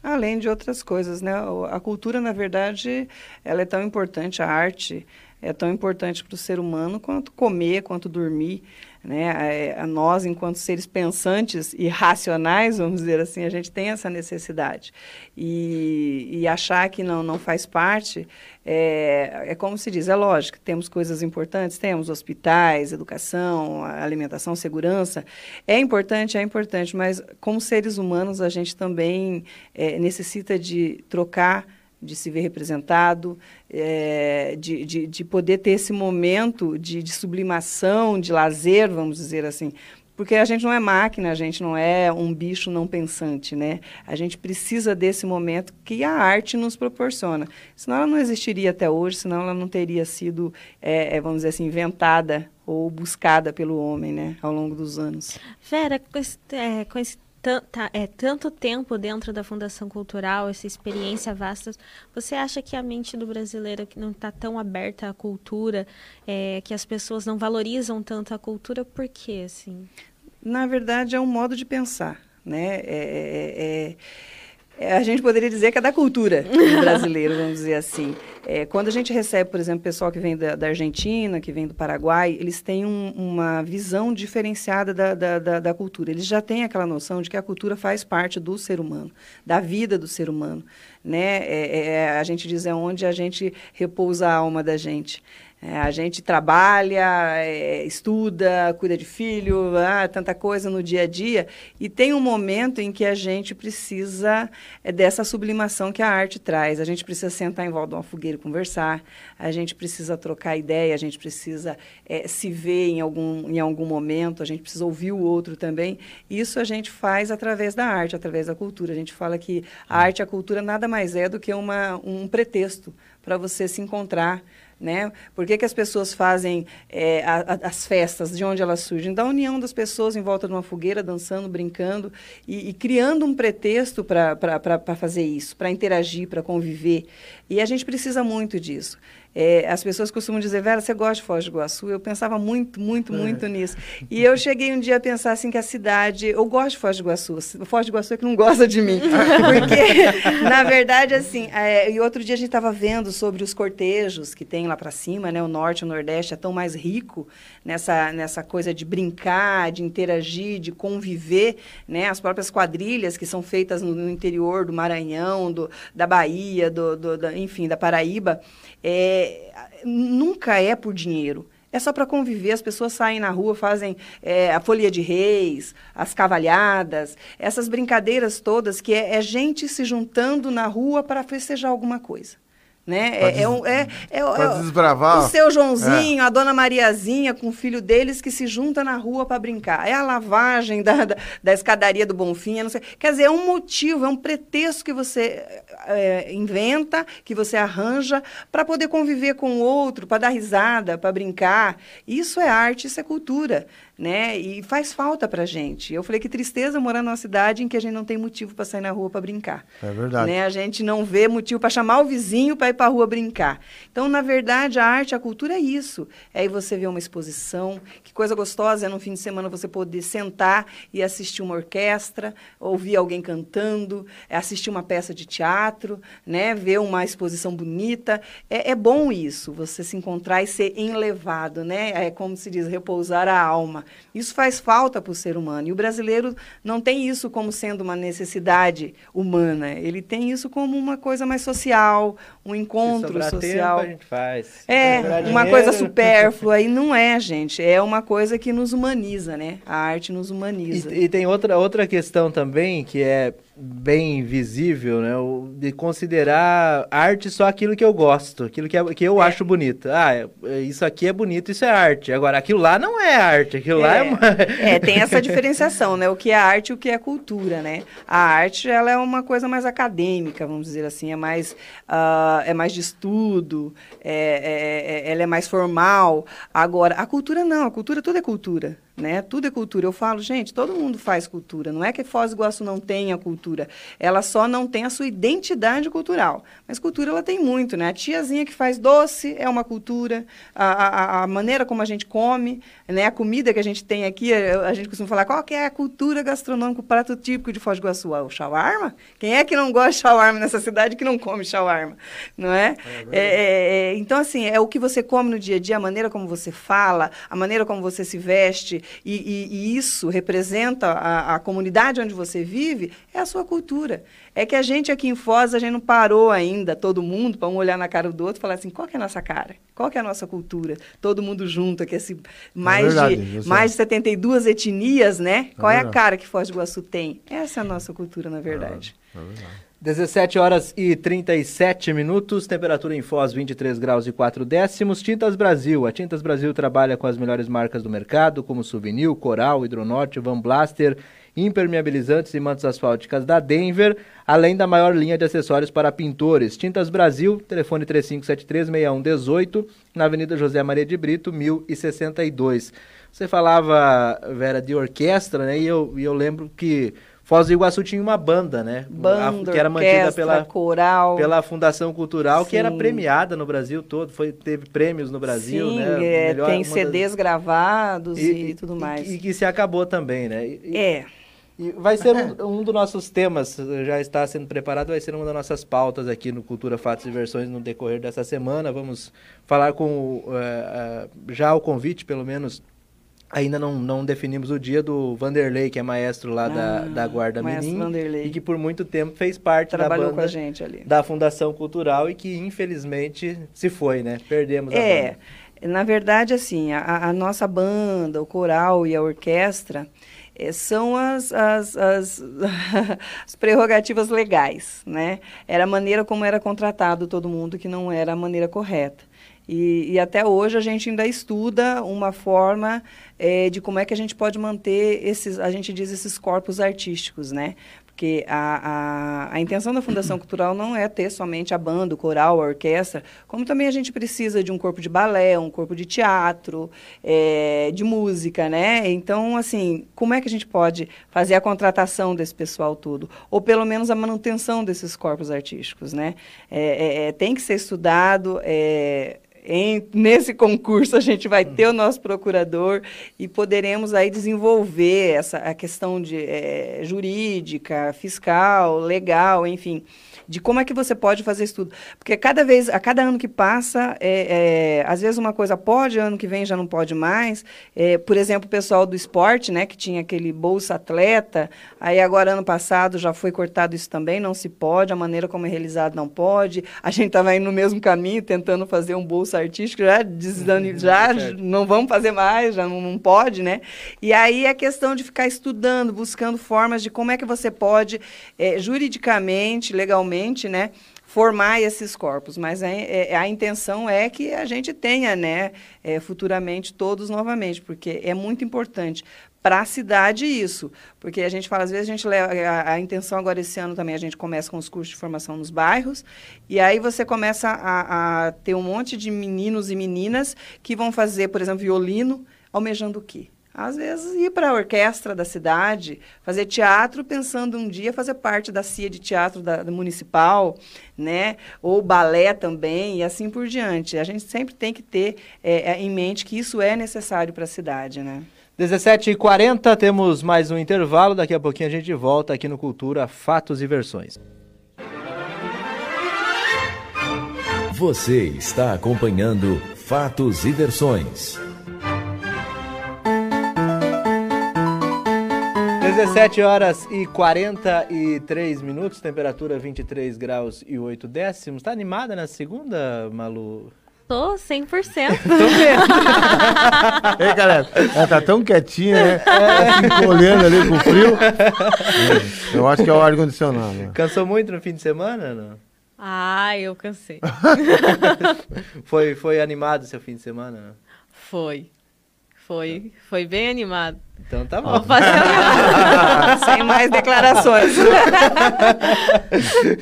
Além de outras coisas, né? A cultura, na verdade, ela é tão importante, a arte é tão importante para o ser humano quanto comer, quanto dormir. Né? É, a nós, enquanto seres pensantes e racionais, vamos dizer assim, a gente tem essa necessidade. E, e achar que não, não faz parte é, é como se diz, é lógico, temos coisas importantes, temos hospitais, educação, alimentação, segurança. É importante, é importante, mas como seres humanos a gente também é, necessita de trocar de se ver representado, é, de, de, de, poder ter esse momento de, de, sublimação, de lazer, vamos dizer assim. Porque a gente não é máquina, a gente não é um bicho não pensante, né? A gente precisa desse momento que a arte nos proporciona. Senão ela não existiria até hoje, senão ela não teria sido, é, é vamos dizer assim, inventada ou buscada pelo homem, né? Ao longo dos anos. Vera, com esse, é, com esse tá, é, tanto tempo dentro da Fundação Cultural, essa experiência vasta, você acha que a mente do brasileiro que não está tão aberta à cultura, é, que as pessoas não valorizam tanto a cultura, por quê, assim? Na verdade, é um modo de pensar, né? é, é, é é, a gente poderia dizer que é da cultura do brasileiro, vamos dizer assim. É, quando a gente recebe, por exemplo, pessoal que vem da, da Argentina, que vem do Paraguai, eles têm um, uma visão diferenciada da, da, da, cultura. Eles já têm aquela noção de que a cultura faz parte do ser humano, da vida do ser humano. Né? É, é, a gente diz é onde a gente repousa a alma da gente. É, a gente trabalha, é, estuda, cuida de filho, ah, tanta coisa no dia a dia, e tem um momento em que a gente precisa é, dessa sublimação que a arte traz. A gente precisa sentar em volta de uma fogueira e conversar, a gente precisa trocar ideia, a gente precisa é, se ver em algum, em algum momento, a gente precisa ouvir o outro também. Isso a gente faz através da arte, através da cultura. A gente fala que a arte e a cultura nada mais é do que uma, um pretexto para você se encontrar né? Por que, que as pessoas fazem é, a, a, as festas, de onde elas surgem? Da união das pessoas em volta de uma fogueira, dançando, brincando e, e criando um pretexto para fazer isso, para interagir, para conviver. E a gente precisa muito disso. É, as pessoas costumam dizer, Vera, você gosta de Foz do Iguaçu? Eu pensava muito, muito, é. muito nisso. E eu cheguei um dia a pensar assim que a cidade... Eu gosto de Foz do Iguaçu. Foz do Iguaçu é que não gosta de mim. Porque, na verdade, assim... É, e outro dia a gente estava vendo sobre os cortejos que tem lá para cima, né? O norte e o nordeste é tão mais rico nessa, nessa coisa de brincar, de interagir, de conviver, né? As próprias quadrilhas que são feitas no, no interior do Maranhão, do, da Bahia, do, do da, enfim, da Paraíba, é, nunca é por dinheiro. É só para conviver, as pessoas saem na rua, fazem é, a folia de reis, as cavalhadas, essas brincadeiras todas que é, é gente se juntando na rua para festejar alguma coisa. Né? É, é, um, é, é, é o seu Joãozinho, é. a dona Mariazinha com o filho deles que se junta na rua para brincar. É a lavagem da, da, da, escadaria do Bonfim. Não sei. Quer dizer, é um motivo, é um pretexto que você é, inventa, que você arranja para poder conviver com o outro, para dar risada, para brincar. Isso é arte, isso é cultura né? E faz falta para gente. Eu falei que tristeza morar numa cidade em que a gente não tem motivo para sair na rua para brincar. É verdade. Né? A gente não vê motivo para chamar o vizinho para ir para a rua brincar. Então, na verdade, a arte, a cultura é isso. É aí você vê uma exposição, que coisa gostosa é no fim de semana você poder sentar e assistir uma orquestra, ouvir alguém cantando, é assistir uma peça de teatro, né? Ver uma exposição bonita. É, é bom isso, você se encontrar e ser enlevado, né? É como se diz, repousar a alma. Isso faz falta para o ser humano. E o brasileiro não tem isso como sendo uma necessidade humana. Ele tem isso como uma coisa mais social, um encontro social. Tempo, a gente faz. É, uma coisa supérflua. E não é, gente. É uma coisa que nos humaniza, né? A arte nos humaniza. E, e tem outra, outra questão também que é bem visível, né? De considerar arte só aquilo que eu gosto, aquilo que, é, que eu é. acho bonito. Ah, é, é, isso aqui é bonito, isso é arte. Agora, aquilo lá não é arte, aquilo lá é... Uma... é, tem essa diferenciação, né? O que é arte e o que é cultura, né? A arte, ela é uma coisa mais acadêmica, vamos dizer assim, é mais, uh, é mais de estudo, é, é, ela é mais formal. Agora, a cultura não, a cultura, tudo é cultura, né? Tudo é cultura. Eu falo, gente, todo mundo faz cultura. Não é que Foz do Iguaçu não tenha cultura. Ela só não tem a sua identidade cultural. Mas cultura ela tem muito, né? A tiazinha que faz doce é uma cultura. A, a, a maneira como a gente come, né? A comida que a gente tem aqui, a gente costuma falar qual que é a cultura gastronômica, o prato típico de Foz do Iguaçu? Ah, o shawarma? Quem é que não gosta de shawarma nessa cidade que não come shawarma? Não é? é, é, é, é então, assim, é o que você come no dia a dia, a maneira como você fala, a maneira como você se veste, e, e, e isso representa a, a, comunidade onde você vive, é a sua cultura. É que a gente aqui em Foz, a gente não parou ainda, todo mundo, para um olhar na cara do outro e falar assim, qual que é a nossa cara? Qual que é a nossa cultura? Todo mundo junto, aqui, esse, mais, é verdade, de, mais de 72 etnias, né? É qual é, a cara que Foz do Iguaçu tem? Essa é a nossa cultura, na verdade. É, é verdade. 17 horas e 37 minutos, temperatura em Foz 23 graus e 4 décimos. Tintas Brasil. A Tintas Brasil trabalha com as melhores marcas do mercado, como Souvenir, Coral, Hidronorte, Van Blaster, impermeabilizantes e mantas asfálticas da Denver, além da maior linha de acessórios para pintores. Tintas Brasil, telefone 35736118, na Avenida José Maria de Brito, 1062. Você falava, Vera, de orquestra, né? E eu, e eu lembro que Foz do Iguaçu tinha uma banda, né? Banda, a, que era mantida pela coral. pela Fundação Cultural, Sim. que era premiada no Brasil todo, foi teve prêmios no Brasil, Sim, né? É, Melhor, tem CDs das... gravados e, e, tudo mais. E, e, que se acabou também, né? E, é. E vai ser um, um, dos nossos temas, já está sendo preparado, vai ser uma das nossas pautas aqui no Cultura, Fatos e Versões no decorrer dessa semana. Vamos falar com uh, uh, já o convite, pelo menos, Ainda não, não definimos o dia do Vanderlei, que é maestro lá ah, da, da Guarda Mirim. Vanderlei. E que por muito tempo fez parte Trabalhou da banda com a gente ali. da Fundação Cultural e que infelizmente se foi, né? Perdemos a é, banda. Na verdade, assim, a, a, nossa banda, o coral e a orquestra é, são as, as, as, as, prerrogativas legais, né? Era a maneira como era contratado todo mundo, que não era a maneira correta. E, e, até hoje a gente ainda estuda uma forma é, de como é que a gente pode manter esses, a gente diz esses corpos artísticos, né? Porque a, a, a intenção da Fundação Cultural não é ter somente a banda, o coral, a orquestra, como também a gente precisa de um corpo de balé, um corpo de teatro, é, de música, né? Então, assim, como é que a gente pode fazer a contratação desse pessoal todo? Ou pelo menos a manutenção desses corpos artísticos, né? É, é, é tem que ser estudado, é, em, nesse concurso a gente vai ter o nosso procurador e poderemos aí desenvolver essa a questão de é, jurídica, fiscal, legal, enfim de como é que você pode fazer isso tudo. Porque cada vez, a cada ano que passa, é, é, às vezes uma coisa pode, ano que vem já não pode mais. É, por exemplo, o pessoal do esporte, né, que tinha aquele bolsa atleta, aí agora ano passado já foi cortado isso também, não se pode, a maneira como é realizado não pode. A gente estava indo no mesmo caminho, tentando fazer um bolsa artístico, já, desdani, já não vamos fazer mais, já não, não pode, né? E aí é questão de ficar estudando, buscando formas de como é que você pode, é, juridicamente, legalmente, né, formar esses corpos, mas a, é, a, intenção é que a gente tenha, né, é, futuramente todos novamente, porque é muito importante para a cidade isso, porque a gente fala, às vezes a gente leva, a, a, intenção agora esse ano também, a gente começa com os cursos de formação nos bairros, e aí você começa a, a ter um monte de meninos e meninas que vão fazer, por exemplo, violino, almejando o quê? Às vezes ir para a orquestra da cidade, fazer teatro, pensando um dia fazer parte da CIA de teatro da, da, municipal, né? ou balé também, e assim por diante. A gente sempre tem que ter é, é em mente que isso é necessário para a cidade. Né? 17h40, temos mais um intervalo, daqui a pouquinho a gente volta aqui no Cultura Fatos e Versões. Você está acompanhando Fatos e Versões. 17 horas e 43 minutos, temperatura 23 graus e 8 décimos. Tá animada na segunda, Malu? Tô 100%. Tô. Ei, galera, ela tá tão quietinha, né? Tá se encolhendo ali com frio. Eu acho que é o ar-condicionado. Cansou muito no fim de semana, não? Ah, eu cansei. foi, foi animado seu fim de semana? Foi. Foi, foi bem animado. Então tá bom. Sem mais declarações.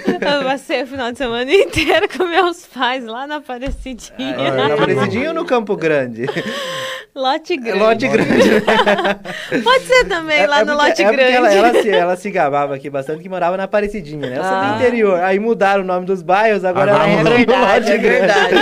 Eu passei o final de semana inteiro com meus pais lá na Aparecidinha. É, na Aparecidinha ou no Campo Grande? Lote grande. lote grande. Pode ser também, é, lá é no porque, lote é grande. Ela, ela, se, ela se gabava aqui bastante que morava na Aparecidinha, né? Ela ah. do interior. Aí mudaram o nome dos bairros, agora ela mora no lote é verdade.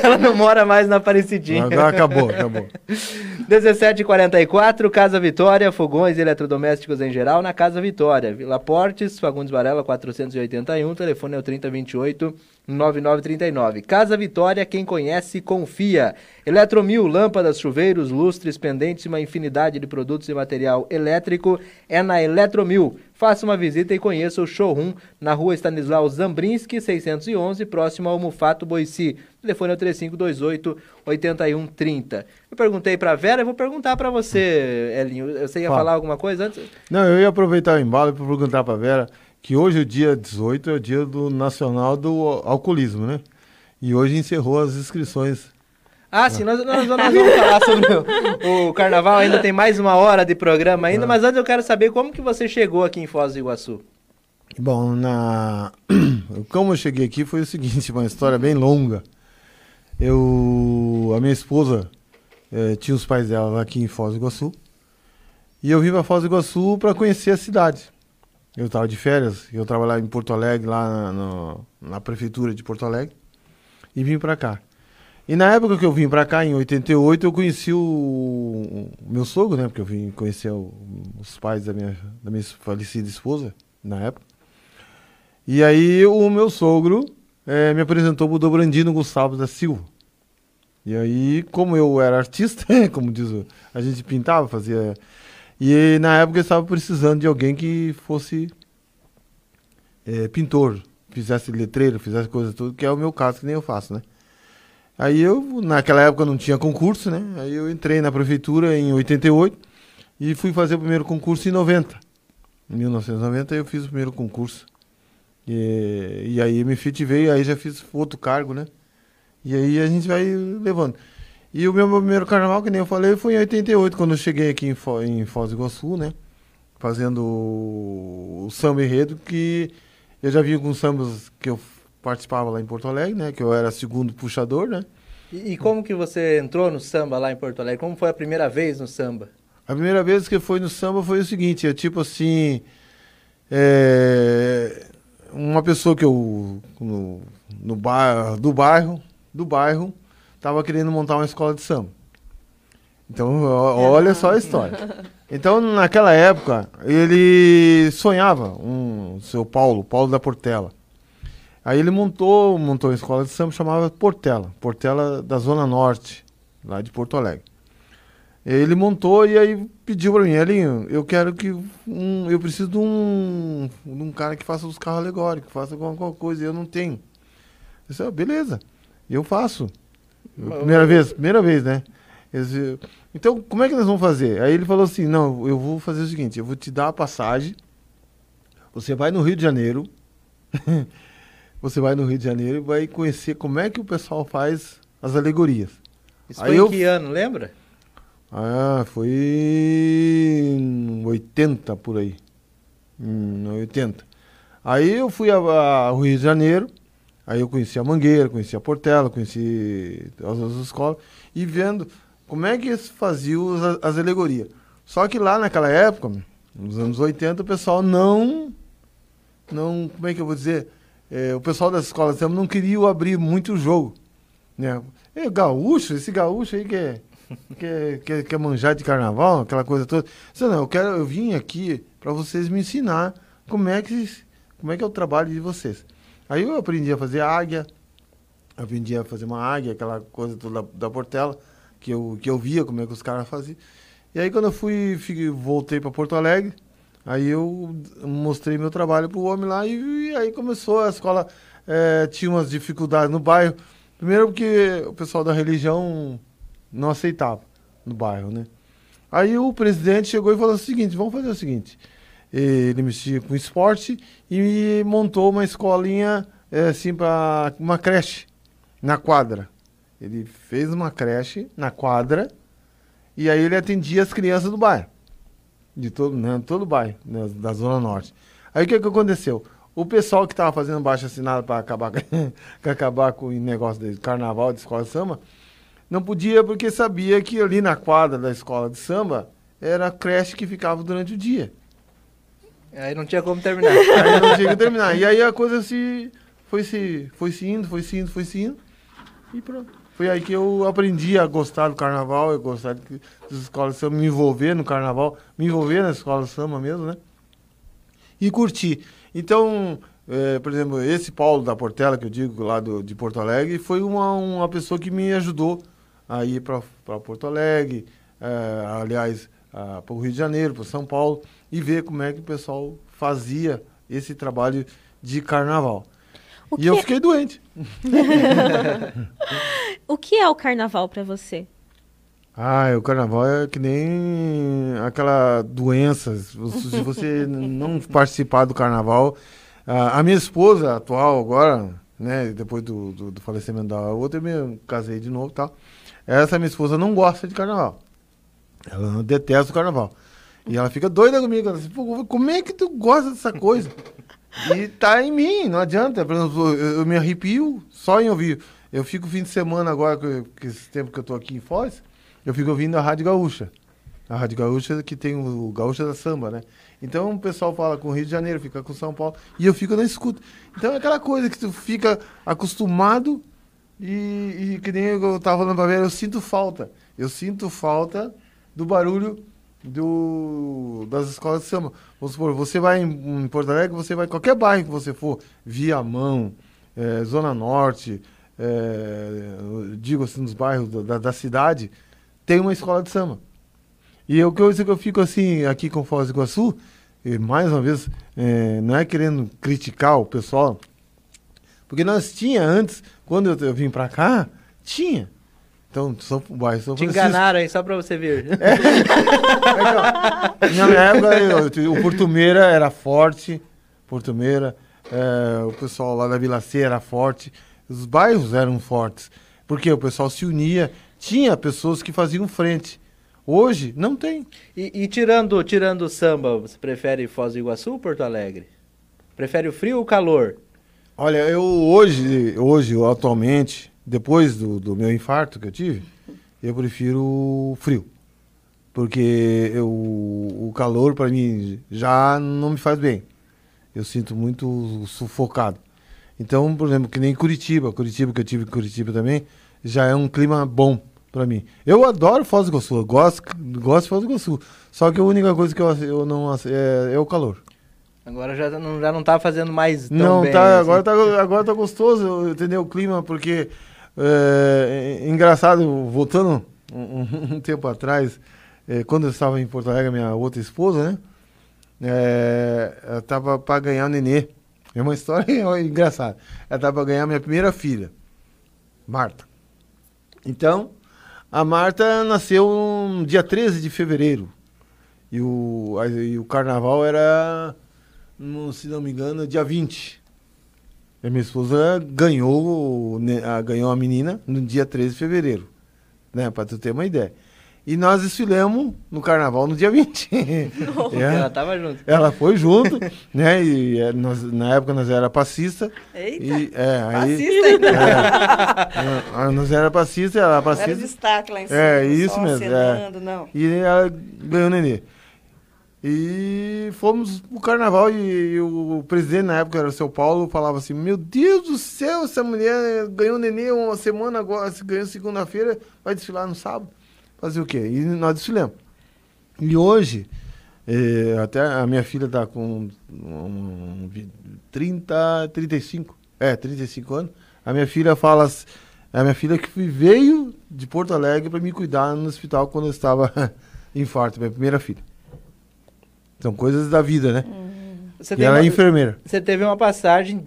ela não mora mais na Aparecidinha. Agora acabou, acabou. 17h44, Casa Vitória, fogões e eletrodomésticos em geral na Casa Vitória. Vila Portes, Fagundes Varela 481, telefone é o 3028 9939. Casa Vitória, quem conhece, confia. Eletromil, lâmpadas, chuveiros, lustres, pendentes e uma infinidade de produtos e material elétrico é na Eletromil. Faça uma visita e conheça o showroom na rua Stanislau Zambrinski, 611, próximo ao Mufato Boici. O telefone é o 3528-8130. Eu perguntei para Vera, eu vou perguntar para você, Elinho. Você ia Fala. falar alguma coisa antes? Não, eu ia aproveitar o embalo para perguntar para Vera que hoje, o dia 18, é o dia do Nacional do Alcoolismo, né? E hoje encerrou as inscrições. Ah, sim, nós, nós, nós vamos falar sobre o, o, carnaval, ainda tem mais uma hora de programa ainda, ah. mas antes eu quero saber como que você chegou aqui em Foz do Iguaçu. Bom, na... como eu cheguei aqui foi o seguinte, uma história bem longa. Eu, a minha esposa eh, tinha os pais dela aqui em Foz do Iguaçu, e eu vim para Foz do Iguaçu para conhecer a cidade. Eu estava de férias, eu trabalhava em Porto Alegre, lá na, no, na prefeitura de Porto Alegre, e vim para cá. E na época que eu vim para cá, em 88, eu conheci o, o, meu sogro, né? Porque eu vim conhecer o, os pais da minha, da minha falecida esposa, na época. E aí o meu sogro é, me apresentou o Dobrandino Gustavo da Silva. E aí, como eu era artista, como diz, a gente pintava, fazia e na época eu estava precisando de alguém que fosse é, pintor, fizesse letreiro, fizesse coisa tudo, que é o meu caso, que nem eu faço, né? Aí eu, naquela época não tinha concurso, né? Aí eu entrei na prefeitura em 88 e fui fazer o primeiro concurso em 90. Em 1990 eu fiz o primeiro concurso. E, e aí me efetivei, aí já fiz outro cargo, né? E aí a gente vai levando. E o meu primeiro carnaval, que nem eu falei, foi em 88, quando eu cheguei aqui em, Fo em Foz do Iguaçu, né? Fazendo o, o samba enredo, que eu já vi alguns sambas que eu participava lá em Porto Alegre, né? Que eu era segundo puxador, né? E, e, como que você entrou no samba lá em Porto Alegre? Como foi a primeira vez no samba? A primeira vez que foi no samba foi o seguinte, é tipo assim... É, uma pessoa que eu... No, no bar, do bairro, do bairro estava querendo montar uma escola de samba. Então, olha só a história. Então, naquela época, ele sonhava, um, o seu Paulo, Paulo da Portela. Aí ele montou, montou uma escola de samba chamava Portela, Portela da Zona Norte, lá de Porto Alegre. Ele montou e aí pediu para mim, Elinho, eu quero que um, eu preciso de um, de um cara que faça os carros alegóricos, faça alguma coisa, e eu não tenho. Eu disse, ah, beleza, eu faço. Primeira vez, primeira vez, né? Disse, então, como é que nós vamos fazer? Aí ele falou assim, não, eu vou fazer o seguinte, eu vou te dar a passagem, você vai no Rio de Janeiro, você vai no Rio de Janeiro e vai conhecer como é que o pessoal faz as alegorias. Isso Aí foi eu... em que ano, lembra? Ah, foi em 80 por aí. Em 80. Aí eu fui ao Rio de Janeiro, aí eu conheci a Mangueira, conheci a Portela, conheci as, as escolas, e vendo como é que eles faziam as, as alegorias. Só que lá naquela época, nos anos 80, o pessoal não. não como é que eu vou dizer? É, o pessoal das escolas não queria abrir muito o jogo. Né? É, gaúcho, esse gaúcho aí que é quer, quer, quer manjar de carnaval, aquela coisa toda. Não, eu quero, eu vim aqui para vocês me ensinar como é que como é que é o trabalho de vocês. Aí eu aprendi a fazer águia, aprendi a fazer uma águia, aquela coisa toda da, da portela, que eu, que eu via como é que os caras faziam. E aí quando eu fui, fui voltei para Porto Alegre, aí eu mostrei meu trabalho pro homem lá e, e aí começou a escola é, tinha umas dificuldades no bairro. Primeiro porque o pessoal da religião não aceitava no bairro, né? Aí o presidente chegou e falou o seguinte, vamos fazer o seguinte, ele mexia com esporte e montou uma escolinha, é, assim, para uma creche na quadra. Ele fez uma creche na quadra e aí ele atendia as crianças do bairro, de todo, né, todo o bairro, né, da Zona Norte. Aí o que, que aconteceu? O pessoal que estava fazendo baixa assinada para acabar, acabar com o negócio de carnaval, de escola de samba, não podia porque sabia que ali na quadra da escola de samba era a creche que ficava durante o dia. Aí não tinha como terminar. aí não tinha como terminar. E aí a coisa se foi se foi se indo, foi se indo, foi se indo. E pronto. Foi aí que eu aprendi a gostar do carnaval, eu gostar de, das escolas de samba, me envolver no carnaval, me envolver na escola de samba mesmo, né? E curtir. Então, é, por exemplo, esse Paulo da Portela, que eu digo lá do, de Porto Alegre, foi uma, uma pessoa que me ajudou a ir para Porto Alegre, é, aliás, para o Rio de Janeiro, para São Paulo, e ver como é que o pessoal fazia esse trabalho de carnaval. O e eu é... fiquei doente. o que é o carnaval para você? Ah, o carnaval é que nem aquela doença. Se você não participar do carnaval. A minha esposa atual agora, né, depois do, do, do falecimento da outra, eu me casei de novo e tal. Essa minha esposa não gosta de carnaval. Ela detesta o carnaval. E ela fica doida comigo. Ela diz, como é que tu gosta dessa coisa? E tá em mim, não adianta. Por exemplo, eu, me arrepio só em ouvir. Eu fico fim de semana agora, que esse tempo que eu tô aqui em Foz, eu fico ouvindo a Rádio Gaúcha. A Rádio Gaúcha que tem o Gaúcha da Samba, né? Então o pessoal fala com o Rio de Janeiro, fica com São Paulo, e eu fico na escuta. Então é aquela coisa que tu fica acostumado e, e que nem eu tava falando pra ver, eu sinto falta. Eu sinto falta do barulho do, das escolas de samba. Vamos supor, você vai em, em Porto Alegre, você vai em qualquer bairro que você for, Viamão, é, Zona Norte, é, digo assim, nos bairros da, da, cidade, tem uma escola de samba. E eu, que eu, eu fico assim, aqui com Foz do Iguaçu, e mais uma vez, é, não é querendo criticar o pessoal, porque nós tinha antes, quando eu, eu vim para cá, tinha. Então, São, bairro São Te enganaram aí, só para você ver. É. então, na minha época, eu, o Portumeira era forte, Portumeira, é, o pessoal lá da Vila C era forte, os bairros eram fortes, porque o pessoal se unia, tinha pessoas que faziam frente. Hoje, não tem. E, e tirando, tirando o samba, você prefere Foz do Iguaçu ou Porto Alegre? Prefere o frio ou o calor? Olha, eu hoje, hoje atualmente, depois do, do meu infarto que eu tive, eu prefiro o frio. Porque eu, o calor, para mim, já não me faz bem. Eu sinto muito sufocado. Então, por exemplo, que nem Curitiba, Curitiba que eu tive em Curitiba também, já é um clima bom para mim. Eu adoro Foz do Iguaçu, eu gosto, gosto de Foz do Iguaçu. Só que a única coisa que eu, eu não é, é o calor. Agora já não, já não tá fazendo mais tão Não, bem, tá, assim. agora, tá, agora tá gostoso, entendeu? O clima, porque é, engraçado, voltando um, um- tempo atrás, é, quando eu estava em Porto Alegre, minha outra esposa, né? É, ela tava para ganhar o nenê. É uma história engraçada. Ela tava para ganhar minha primeira filha, Marta. Então, a Marta nasceu no dia 13 de fevereiro. E o, e o carnaval era, se não me engano, dia 20. E minha esposa ganhou, ganhou a menina no dia 13 de fevereiro. Né, pra tu ter uma ideia. E nós desfilamos no carnaval no dia 20. É. Ela tava junto. Ela foi junto, né? E é, nós, na época nós era passista. Eita, E, é, aí, Passista ainda. é, nós era passista, ela era Não era passista. destaque lá em cima. É, isso mesmo, é. acenando. E ela ganhou o nenê. E fomos pro carnaval e, e o presidente na época era o seu Paulo, falava assim, meu Deus do céu, essa mulher ganhou nenê uma semana agora, ganhou segunda-feira, vai desfilar no sábado. Fazer o quê? E nós desfilamos. E hoje, eh, até a minha filha está com um, vi- 30, 35, é, 35 anos. A minha filha fala, a minha filha que veio de Porto Alegre para me cuidar no hospital quando eu estava infarto, minha primeira filha. São coisas da vida, né? Você, E ela uma- é enfermeira. você teve uma passagem,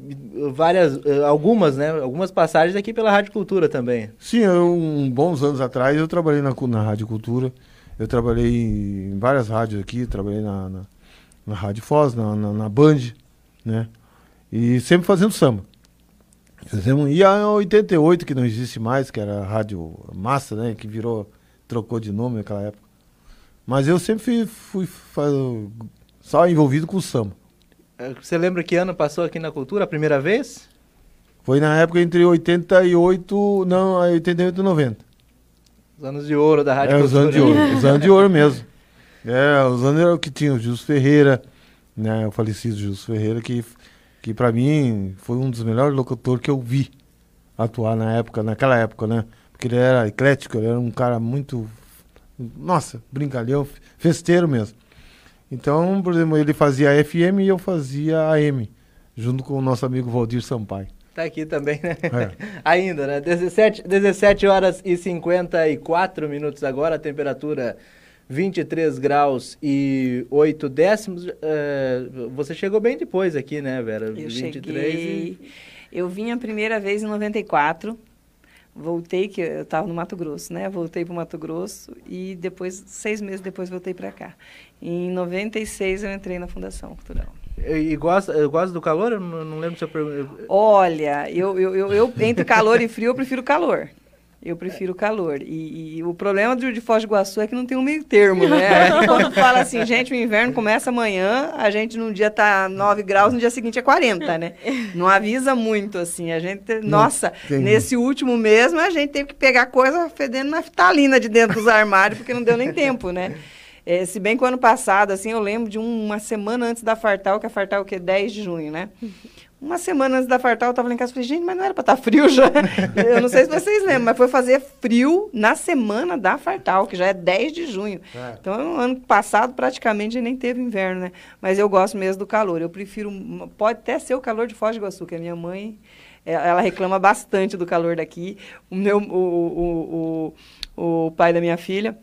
várias, eh, algumas, né? Algumas passagens aqui pela Rádio Cultura também. Sim, eu, um, bons anos atrás eu trabalhei na, na Rádio Cultura. Eu trabalhei em várias rádios aqui, trabalhei na, na, na Rádio Foz, na, na, na Band, né? E sempre fazendo samba. Fizemos, e a 88, que não existe mais, que era a Rádio Massa, né? Que virou, trocou de nome naquela época. Mas eu sempre fui, fui só envolvido com samba. Eh, Você lembra que ano passou aqui na Cultura a primeira vez? Foi na época entre 88, não, 88 e 90. Os anos de ouro da Rádio É, os Cultura. anos de ouro, os anos de ouro mesmo. É, os anos era o que tinha o Jus Ferreira, né, o falecido Jus Ferreira, que, que para mim foi um dos melhores locutores que eu vi atuar na época, naquela época, né? Porque ele era eclético, ele era um cara muito, nossa, brincalhão, festeiro mesmo. Então, por exemplo, ele fazia FM e eu fazia AM, junto com o nosso amigo Valdir Sampaio. Tá aqui também, né? É. Ainda, né? 17, 17 horas e 54 minutos agora, a temperatura 23 graus e 8 décimos. Eh, você chegou bem depois aqui, né, Vera? Eu 23 cheguei. Eu vim a primeira vez em 94. Voltei, que eu estava no Mato Grosso, né? Voltei para o Mato Grosso e depois, seis meses depois, voltei para cá. Em 96 eu entrei na Fundação Cultural. E, e gosta, eu gosto do calor? Eu não, não lembro se eu perguntei. Olha, eu, eu, eu, eu- entre calor e frio, eu prefiro calor. Eu prefiro calor. E, e o problema de, de Foz do Iguaçu é que não tem um meio termo, né? Quando fala assim, gente, o inverno começa amanhã, a gente num dia tá 9 graus, no dia seguinte é 40, né? Não avisa muito, assim. A gente, nossa, nesse último mesmo, a gente teve que pegar coisa fedendo naftalina de dentro dos armários, porque não deu nem tempo, né? É, se bem que o ano passado, assim, eu lembro de um- uma semana antes da Fartal, que a Fartal é o quê? 10 de junho, né? Uma semana antes da Fartal, eu tava lá em casa e falei, gente, mas não era pra estar frio já. eu não sei se vocês lembram, mas foi fazer frio na semana da Fartal, que já é 10 de junho. É. Então, no ano passado, praticamente, nem teve inverno, né? Mas eu gosto mesmo do calor. Eu prefiro, pode até ser o calor de Foz do Iguaçu, que a minha mãe, eh, ela reclama bastante do calor daqui. O meu, o, o, o, o pai da minha filha,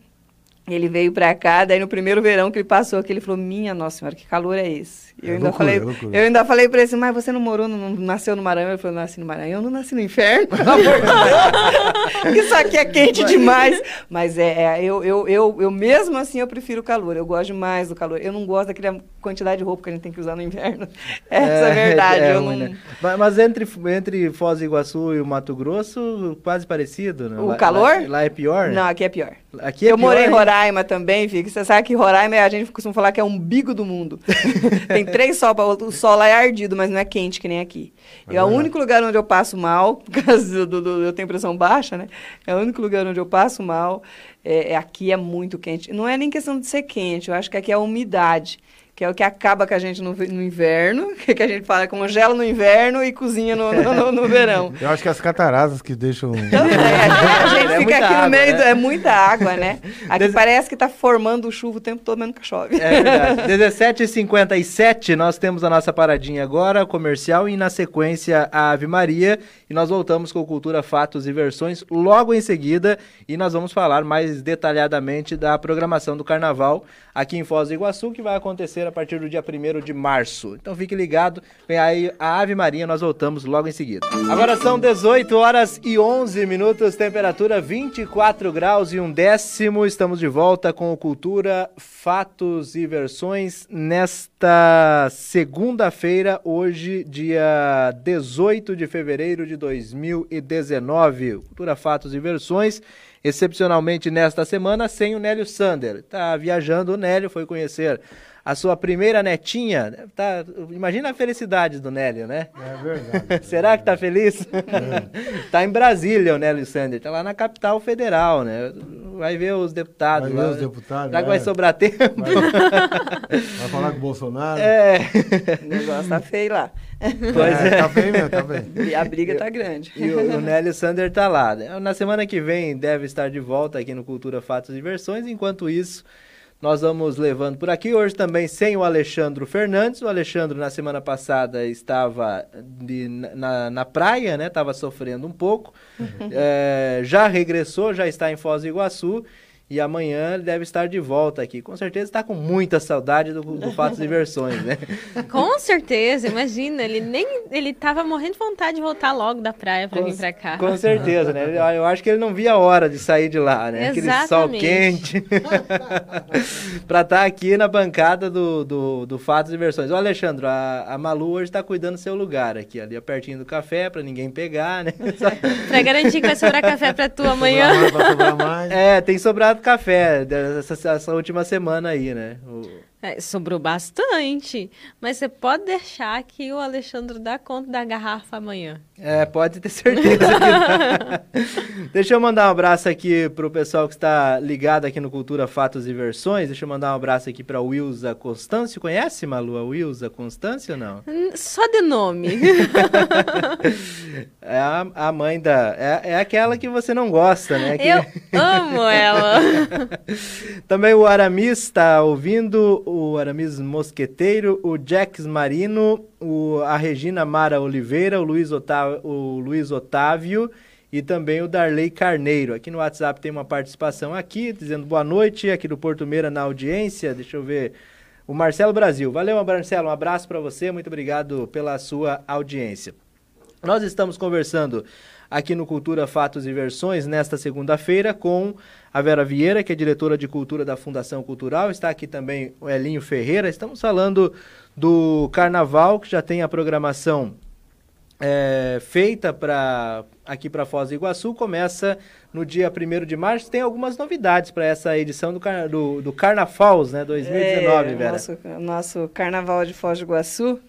ele veio pra cá, daí no primeiro verão que ele passou aqui, ele falou, minha nossa senhora, que calor é esse? Eu É ainda loucura, falei, é loucura. eu ainda falei pra ele assim, mas você não morou, não nasceu no Maranhão? Ele falou, nasci no Maranhão, eu não nasci no inferno. Isso aqui é quente demais. Mas é, é, eu, eu, eu, eu mesmo assim eu prefiro o calor, eu gosto demais do calor. Eu não gosto daquela quantidade de roupa que a gente tem que usar no inverno. Essa é, a verdade. é eu ruim, não... né? Mas, mas entre, entre Foz do Iguaçu e o Mato Grosso, quase parecido, né? O Lá- calor? Lá, lá é pior? né? Não, aqui é pior. Aqui é eu morei em pior? Roraima também, Fico. Você sabe que Roraima, a gente costuma falar que é o umbigo do mundo. Tem três sol, pra- o sol lá é ardido, mas não é quente que nem aqui. É E é o verdade. único lugar onde eu passo mal, por causa do, do- eu tenho pressão baixa, né? É o único lugar onde eu passo mal. É, é- aqui é muito quente. Não é nem questão de ser quente, eu acho que aqui é a umidade. Que é o que acaba com a gente no, no inverno, que a gente fala congela no inverno e cozinha no, no, no verão. Eu acho que as cataratas que deixam. Também, a gente É fica aqui no água, meio, né? do- é muita água, né? Aqui Des- parece que tá formando chuva o tempo todo, mas nunca chove. É verdade. 17h57, nós temos a nossa paradinha agora, comercial, e na sequência a Ave Maria. E nós voltamos com Cultura, Fatos e Versões logo em seguida. E nós vamos falar mais detalhadamente da programação do carnaval aqui em Foz do Iguaçu, que vai acontecer a partir do dia 1 de março. Então fique ligado, vem aí a Ave Maria, nós voltamos logo em seguida. Agora são 18 horas e 11 minutos, temperatura 24 graus e um décimo. Estamos de volta com o Cultura, Fatos e Versões nesta segunda-feira, hoje, dia 18 de fevereiro de 2019. Cultura, Fatos e Versões. Excepcionalmente nesta semana, sem o Nélio Sander. Tá viajando o Nélio, foi conhecer a sua primeira netinha. Tá, imagina a felicidade do Nélio, né? É verdade. Será que tá feliz? tá em Brasília o Nélio Sander, tá lá na capital federal, né? Vai ver os deputados Vai ver lá. os deputados, Será que vai é. sobrar tempo? Vai falar com o Bolsonaro? É. O negócio tá feio lá. Pois é. Tá bem, meu, tá bem. E a briga tá grande. E o, o Nélio Sander tá lá. Na semana que vem deve estar de volta aqui no Cultura, Fatos e Versões. Enquanto isso, nós vamos levando por aqui. Hoje também sem o Alexandro Fernandes. O Alexandro, na semana passada, estava de- na, na praia, né? Estava sofrendo um pouco. É, já regressou, já está em Foz do Iguaçu. E amanhã ele deve estar de volta aqui. Com certeza está com muita saudade do, do Fatos e Versões, né? Com certeza, imagina, ele nem ele tava morrendo de vontade de voltar logo da praia pra vir pra cá. Com certeza, né? Eu acho que ele não via a hora de sair de lá, né? Aquele sol quente. pra estar aqui na bancada do, do, do Fatos e Versões. Ô, Alexandre, a, a Malu hoje tá cuidando do seu lugar aqui, ali pertinho do café, pra ninguém pegar, né? Pra garantir que vai sobrar café pra tu amanhã. Sobrar mais, sobrar mais. É, tem sobrado café dessa, essa última semana aí, né? O- É, sobrou bastante, mas você pode deixar que o Alexandre dá conta da garrafa amanhã. É, pode ter certeza. Deixa eu mandar um abraço aqui pro pessoal que está ligado aqui no Cultura, Fatos e Versões. Deixa eu mandar um abraço aqui pra Wilza Constâncio. Conhece, Malu, a Wilza Constâncio ou não? Hum, Só de nome. É a, a mãe da... É, é aquela que você não gosta, né? Que- Eu amo ela. Também o Aramis está ouvindo, o Aramis Mosqueteiro, o Jax Marino, o, a Regina Mara Oliveira, o Luiz, Otávio, o Luiz Otávio e também o Darley Carneiro. Aqui no WhatsApp tem uma participação aqui, dizendo boa noite, aqui do Porto Meira na audiência, deixa eu ver... O Marcelo Brasil. Valeu, Marcelo. Um abraço para você. Muito obrigado pela sua audiência. Nós estamos conversando aqui no Cultura, Fatos e Versões nesta segunda-feira com a Vera Vieira, que é diretora de Cultura da Fundação Cultural. Está aqui também o Elinho Ferreira. Estamos falando do Carnaval, que já tem a programação é, feita para aqui para Foz do Iguaçu. Começa no dia 1 de março. Tem algumas novidades para essa edição do, car do, do Carnafals, né? 2019, É, Vera. Nosso, nosso carnaval de Foz do Iguaçu,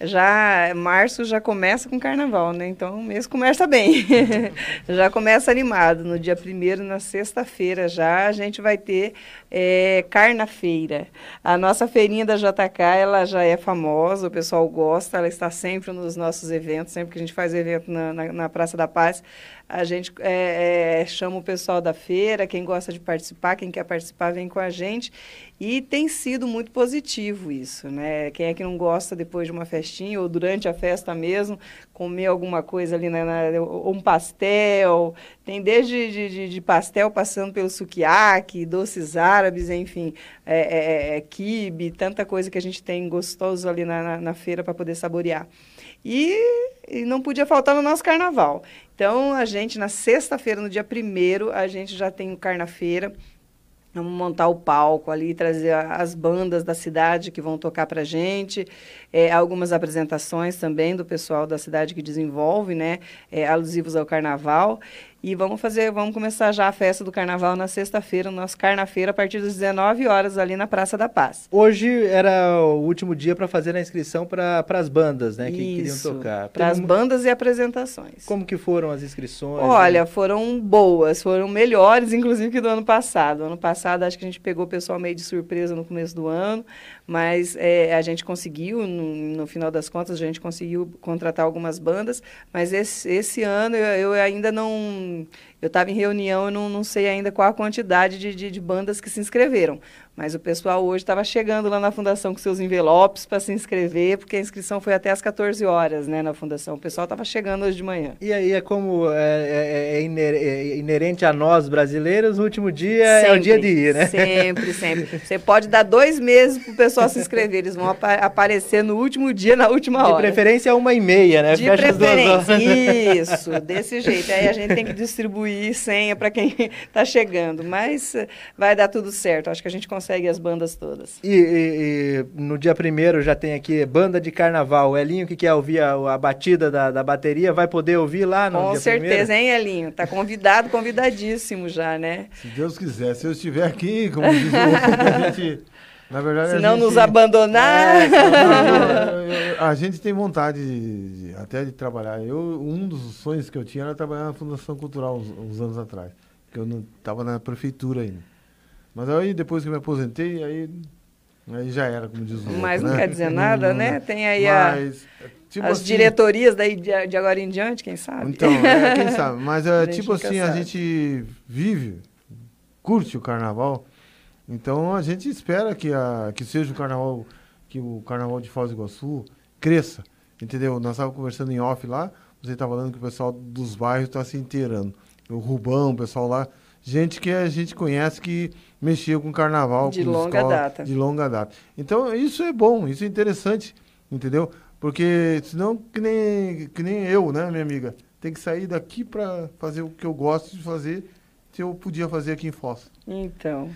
já março já começa com carnaval, né? Então o mês começa bem. já começa animado. No dia primeiro, na sexta-feira, já a gente vai ter é, carna-feira. A nossa feirinha da JK, ela já é famosa, o pessoal gosta, ela está sempre nos nossos eventos, sempre que a gente faz evento na, na, na Praça da Paz, a gente é, é, chama o pessoal da feira, quem gosta de participar, quem quer participar, vem com a gente. E tem sido muito positivo isso, né? Quem é que não gosta depois de uma festinha ou durante a festa mesmo, comer alguma coisa ali, na, na, ou um pastel, tem desde de, de, de pastel passando pelo sukiyaki, doces árabes, enfim, é, é, é, quibe, tanta coisa que a gente tem gostoso ali na, na, na feira para poder saborear. E, e, não podia faltar no nosso carnaval. Então, a gente, na sexta-feira, no dia primeiro, a gente já tem o carna-feira. Vamos montar o palco ali, trazer as bandas da cidade que vão tocar para gente, é, algumas apresentações também do pessoal da cidade que desenvolve, né, é, alusivos ao carnaval. E vamos fazer, vamos começar já a festa do carnaval na sexta-feira, no nosso carna-feira, a partir das 19 horas ali na Praça da Paz. Hoje era o último dia para fazer a inscrição para as bandas, né, que Isso, queriam tocar. Para as Teve- bandas e apresentações. Como que foram as inscrições? Olha, foram boas, foram melhores, inclusive, que do ano passado. Ano passado, acho que a gente pegou o pessoal meio de surpresa no começo do ano, mas é, a gente conseguiu, no, no final das contas, a gente conseguiu contratar algumas bandas, mas esse, esse ano eu, eu ainda não. Eu estava em reunião, eu não, não sei ainda qual a quantidade de, de, de bandas que se inscreveram. Mas o pessoal hoje estava chegando lá na Fundação com seus envelopes para se inscrever, porque a inscrição foi até às 14 horas, né, na Fundação. O pessoal estava chegando hoje de manhã. E aí é como é, é- é iner- é inerente a nós brasileiros, o último dia é o Sempre, dia de ir, né? Sempre, sempre. Você pode dar dois meses para o pessoal se inscrever. Eles vão apa- aparecer no último dia, na última De hora. preferência uma e meia, né? De Fecha preferência. Isso, desse jeito. Aí a gente tem que distribuir senha para quem está chegando. Mas eh, vai dar tudo certo. Acho que a gente consegue as bandas todas. E, e- e no dia primeiro já tem aqui banda de carnaval. O Elinho que quer ouvir a, a batida da, da bateria vai poder ouvir lá no Com dia certeza, primeiro? hein, Elinho? Tá convidado, convidadíssimo já, né? Se Deus quiser, se eu estiver aqui, como diz o outro, a gente. Na verdade, Se não gente, nos abandonar. Eu- eu- a gente tem vontade de- de- até de trabalhar. Eu, um dos sonhos que eu tinha era trabalhar na Fundação Cultural uns, uns anos atrás. Porque eu não estava na prefeitura ainda. Mas aí depois que eu me aposentei, aí, aí já era, como diz o outro, Mas não né? quer dizer nada, né? Tem aí a- Mas, tipo as assim, diretorias daí de, de agora em diante, quem sabe? Então, é, quem sabe. Mas é, A tipo assim, a sabe. gente vive, curte o carnaval. Então a gente espera que, a, que seja o carnaval, que o carnaval de Foz do Iguaçu cresça. Entendeu? Nós estávamos conversando em off lá, você estava falando que o pessoal dos bairros está se inteirando. O Rubão, o pessoal lá, gente que a gente conhece que mexeu com carnaval. De com longa escola, data. De longa data. Então isso é bom, isso é interessante, entendeu? Porque senão que nem, que nem eu, né, minha amiga? Tem que sair daqui para fazer o que eu gosto de fazer, se eu podia fazer aqui em Foz. Então.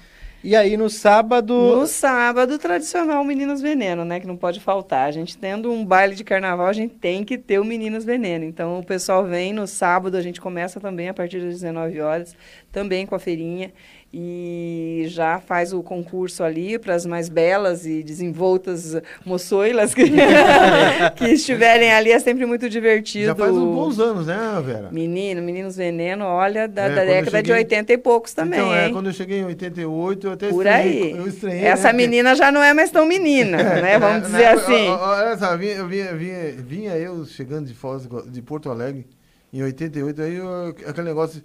E aí no sábado. No sábado, tradicional Meninas Veneno, né? Que não pode faltar. A gente tendo um baile de carnaval, a gente tem que ter o Meninas Veneno. Então, o pessoal vem no sábado, a gente começa também a partir das 19 horas, também com a feirinha. E já faz o concurso ali para as mais belas e desenvoltas moçoilas que, que estiverem ali. É sempre muito divertido. Já faz uns bons anos, né, Vera? Menino, Meninos Veneno, olha, da, É, da década de cheguei- 80 e poucos também, então, é, hein? quando eu cheguei em 88, eu até Por estranhei. aí. Eu estranhei, Essa né, porque- menina já não é mais tão menina, né? Vamos É, dizer na- assim. Olha só, vinha, vinha, vinha, vinha eu chegando de Foz, de Porto Alegre, em 88, aí eu- aquele negócio,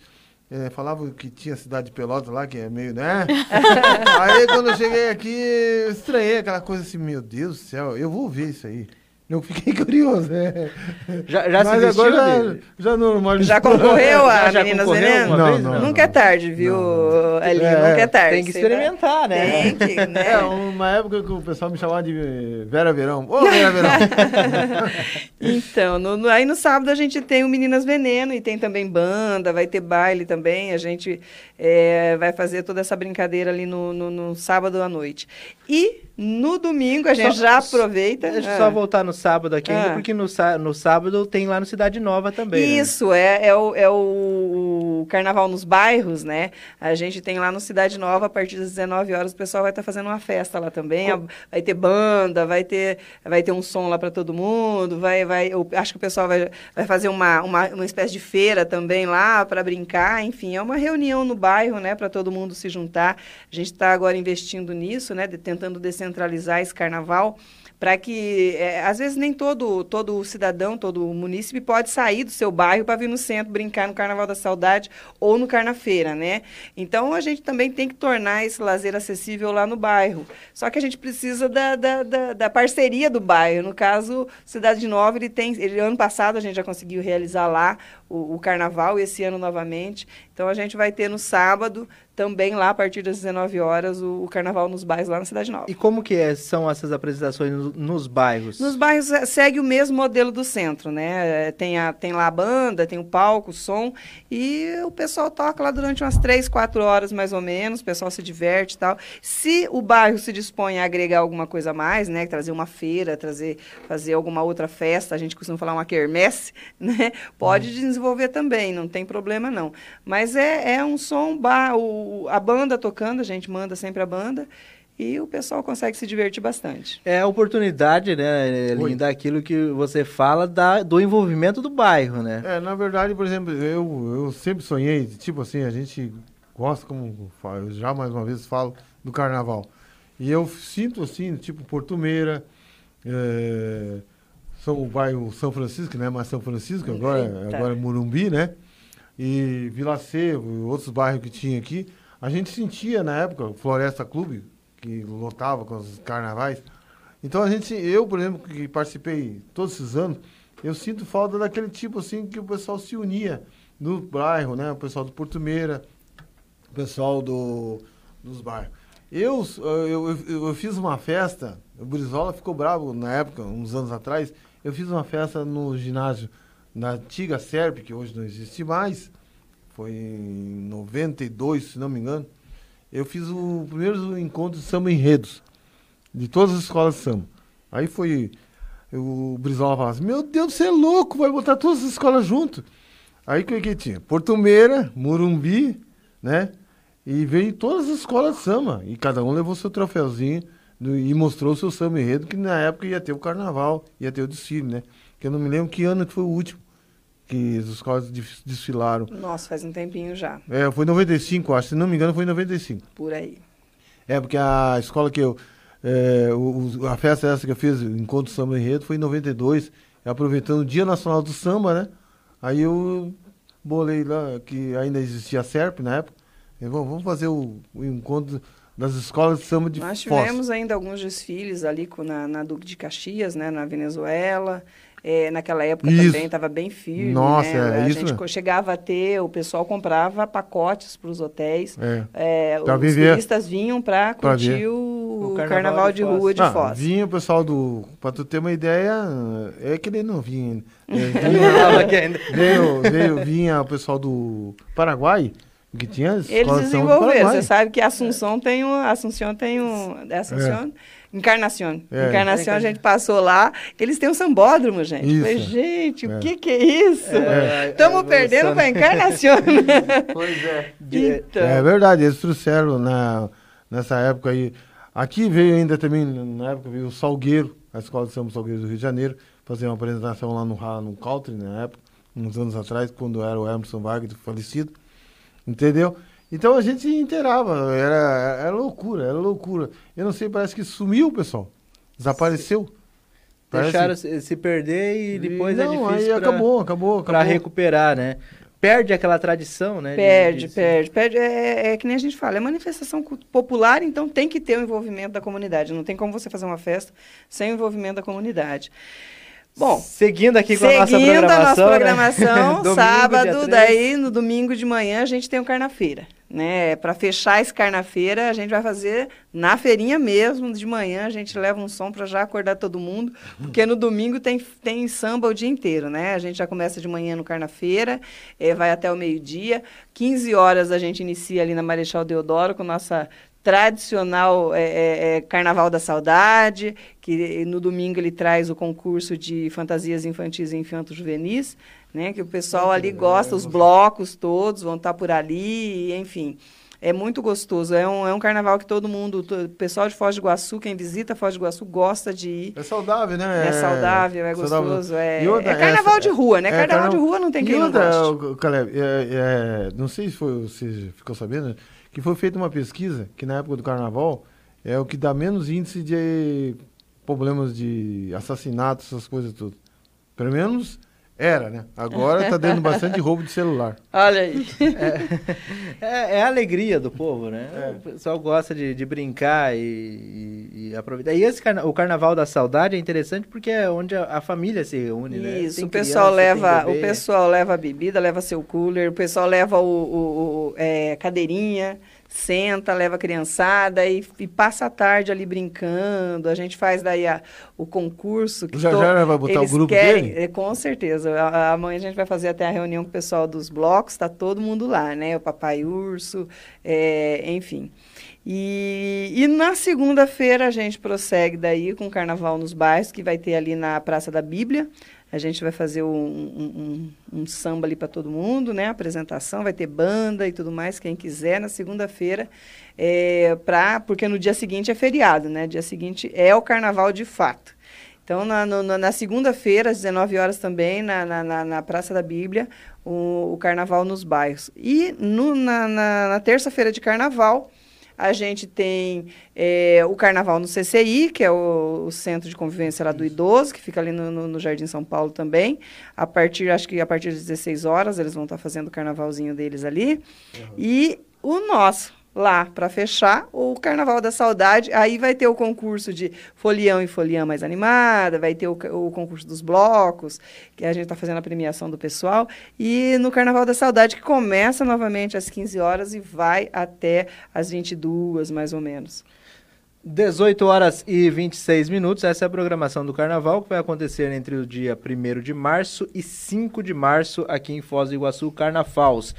é, falava que tinha cidade de Pelotas lá, que é meio, né? aí quando eu cheguei aqui, eu estranhei aquela coisa assim, meu Deus do céu, eu vou ver isso aí. Eu fiquei curioso, né? Já, já se Mas vestiu agora dele? já, já normalizou. Já concorreu a Já- já Meninas Veneno? Não, não, Nunca é tarde, viu, Elinho? É, Nunca é tarde. Tem que experimentar, vai- né? Tem que, né? É, uma época que o pessoal me chamava de Vera Verão. Ô, Vera Verão! Então, no- no- aí no sábado a gente tem o Meninas Veneno e tem também banda, vai ter baile também. A gente é, vai fazer toda essa brincadeira ali no, no- no sábado à noite. E no domingo a gente Só- já aproveita. Deixa eu Ah. só voltar no sábado aqui ainda, Ah. porque no, no sábado tem lá no Cidade Nova também. né? Isso, é, é, o, é o carnaval nos bairros, né? A gente tem lá no Cidade Nova, a partir das 19 horas, o pessoal vai estar fazendo uma festa lá também. A- Vai ter banda, vai ter, vai ter um som lá para todo mundo, vai, vai, eu acho que o pessoal vai, vai fazer uma, uma, uma espécie de feira também lá para brincar. Enfim, é uma reunião no bairro, né? Para todo mundo se juntar. A gente está agora investindo nisso, né? de- tentando descentralizar esse carnaval para que, é, às vezes, nem todo, todo cidadão, todo munícipe pode sair do seu bairro para vir no centro brincar no Carnaval da Saudade ou no Carnafeira, né? Então, a gente também tem que tornar esse lazer acessível lá no bairro. Só que a gente precisa da, da, da, da parceria do bairro. No caso, Cidade Nova, ele tem... Ele, ano passado, a gente já conseguiu realizar lá o, o Carnaval, esse ano novamente. Então, a gente vai ter no sábado também lá a partir das 19 horas o, o carnaval nos bairros lá na Cidade Nova. E como que é, são essas apresentações no- nos bairros? Nos bairros eh, segue o mesmo modelo do centro, né? Eh, Tem, a, tem lá a banda, tem o palco, o som, e o pessoal toca lá durante umas três, quatro horas mais ou menos, o pessoal se diverte e tal. Se o bairro se dispõe a agregar alguma coisa a mais, né? Trazer uma feira, trazer, fazer alguma outra festa, a gente costuma falar uma quermesse, né? Pode desenvolver também, não tem problema não. Mas é, é um som, ba- o, a banda tocando, a gente manda sempre a banda, e o pessoal consegue se divertir bastante. É a oportunidade, né, Elinho, daquilo que você fala da, do envolvimento do bairro, né? É, na verdade, por exemplo, eu, eu sempre sonhei, tipo assim, a gente gosta, como eu já mais uma vez falo, do carnaval. E eu sinto assim, tipo Porto Meira, é, São, o bairro São Francisco, né? Mas São Francisco, agora, Eita. agora é Morumbi, né? E Vila Cerro, e outros bairros que tinha aqui. A gente sentia na época, Floresta Clube, que lotava com os carnavais. Então a gente, eu, por exemplo, que participei todos esses anos, eu sinto falta daquele tipo assim que o pessoal se unia no bairro, né? O pessoal do Porto Meira, o pessoal do, dos bairros. Eu, eu, eu, eu fiz uma festa, o Brizola ficou bravo na época, uns anos atrás. Eu fiz uma festa no ginásio na antiga SERP, que hoje não existe mais. Foi em 92, se não me engano. Eu fiz o primeiro encontro de samba enredos, de todas as escolas de samba. Aí foi. O Brizola falava assim: Meu Deus, você é louco, vai botar todas as escolas junto. Aí o que, que tinha? Porto Meira, Morumbi, né? E veio todas as escolas de samba. E cada um levou seu troféuzinho do- e mostrou o seu samba enredo, que na época ia ter o carnaval, ia ter o desfile, né? Que eu não me lembro que ano que foi o último que as escolas des- desfilaram. Nossa, faz um tempinho já, É, foi em 95, acho. Se não me engano, foi em 95. por aí. É, porque a escola que eu. é, o- a festa essa que eu fiz, o Encontro Samba Enredo, foi em 92, aproveitando o Dia Nacional do Samba, né? Aí eu bolei lá, que ainda existia a SERP na época. E, vamos, vamos fazer o, o encontro das escolas de samba de Nós Foz. tivemos ainda alguns desfiles ali na, na Duque de Caxias, né, na Venezuela. É, naquela época Isso. também estava bem firme. Nossa, né? é a isso gente chegava a ter, o pessoal comprava pacotes para os hotéis. É. É, Pra os viver. turistas vinham para Pra curtir o, O carnaval, Carnaval de, de rua de Ah, Foz. vinha o pessoal do. Pra tu ter uma ideia, é que ele não vinha. É, vinha, veio, veio, vinha o pessoal do Paraguai, que tinha Eles desenvolveram. Você sabe que Assunção tem um. Assunção tem um. É Assunção? Encarnação. É. Encarnação a gente passou lá. Eles têm um sambódromo, gente. Isso. Falei, gente, É. o que, que é isso? É, Estamos a perdendo para Encarnação. Pois é. então, É verdade, eles trouxeram na, nessa época aí. Aqui veio ainda também, na época, veio o Salgueiro, a Escola de Samba Salgueiro do Rio de Janeiro, fazer uma apresentação lá no, no Country, na época, uns anos atrás, quando era o Emerson Wagner falecido. Entendeu? Então a gente se inteirava, era, era loucura, era loucura. Eu não sei, parece que sumiu pessoal. Desapareceu. Parece- Deixaram se, se perder e depois é não, difícil aí pra, acabou, acabou, pra acabou. recuperar, né? Perde aquela tradição, né? de- Perde, de- perde, perde. É, é que nem a gente fala, é manifestação popular, então tem que ter o envolvimento da comunidade. Não tem como você fazer uma festa sem o envolvimento da comunidade. Bom, Seguindo aqui com a nossa Seguindo programação. a nossa né? programação, Domingo, dia sábado, daí no domingo de manhã a gente tem o carna-feira, né? Para fechar esse carna-feira, a gente vai fazer na feirinha mesmo, de manhã a gente leva um som para já acordar todo mundo, porque no domingo tem, tem samba o dia inteiro, né? A gente já começa de manhã no carna-feira, eh, vai até o meio-dia, 15 horas a gente inicia ali na Marechal Deodoro com nossa tradicional é, é, é, Carnaval da Saudade, que no domingo ele traz o concurso de fantasias infantis e infanto-juvenis, né, que o pessoal ali gosta, os blocos todos vão estar por ali, enfim. É muito gostoso, é um, é um carnaval que todo mundo, o pessoal de Foz do Iguaçu, quem visita Foz do Iguaçu, gosta de ir. É saudável, né? É saudável, é gostoso, é, outra, é carnaval de rua, né? é carnaval de rua não tem quem não outra, goste. o- Caleb, é, é, não sei se foi, você ficou sabendo, que foi feita uma pesquisa que na época do carnaval é o que dá menos índice de problemas de assassinato, essas coisas tudo. Pelo menos era, né? Agora tá dando bastante roubo de celular. Olha aí. É, é a alegria do povo, né? É. O pessoal gosta de, de brincar e, e- e aproveitar. E esse carna- o Carnaval da Saudade é interessante porque é onde a, a família se reúne, né? Isso, Tem o pessoal criança, leva, o pessoal leva a bebida, leva seu cooler, o pessoal leva o, o- o- é, cadeirinha, senta, leva a criançada e, e passa a tarde ali brincando. A gente faz daí a, o concurso. já to, já vai botar o grupo querem, dele? É, com certeza. Amanhã a gente vai fazer até a reunião com o pessoal dos blocos, está todo mundo lá, né? O papai urso, é, enfim. E, e na segunda-feira a gente prossegue daí com o Carnaval nos Bairros, que vai ter ali na Praça da Bíblia. A gente vai fazer um, um, um, um samba ali para todo mundo, né? Apresentação, vai ter banda e tudo mais, quem quiser, na segunda-feira. É, pra, porque no dia seguinte é feriado, né? Dia seguinte é o carnaval de fato. Então, na, na segunda-feira, às 19 horas também, na, na, na Praça da Bíblia, o, o, carnaval nos bairros. E no, na, na, na terça-feira de carnaval, a gente tem é, o Carnaval no CCI, que é o, o, Centro de Convivência lá do Idoso, que fica ali no, no, no, Jardim São Paulo também. A partir, acho que a partir das 16 horas, eles vão estar fazendo o carnavalzinho deles ali. Uhum. E o nosso, lá para fechar o Carnaval da Saudade. Aí vai ter o concurso de folião e folião mais animada, vai ter o, o concurso dos blocos, que a gente está fazendo a premiação do pessoal. E no Carnaval da Saudade, que começa novamente às 15 horas e vai até às 22, mais ou menos. 18 horas e 26 minutos. Essa é a programação do carnaval que vai acontecer entre o dia 1 de março e 5 de março aqui em Foz do Iguaçu, Carnafaus.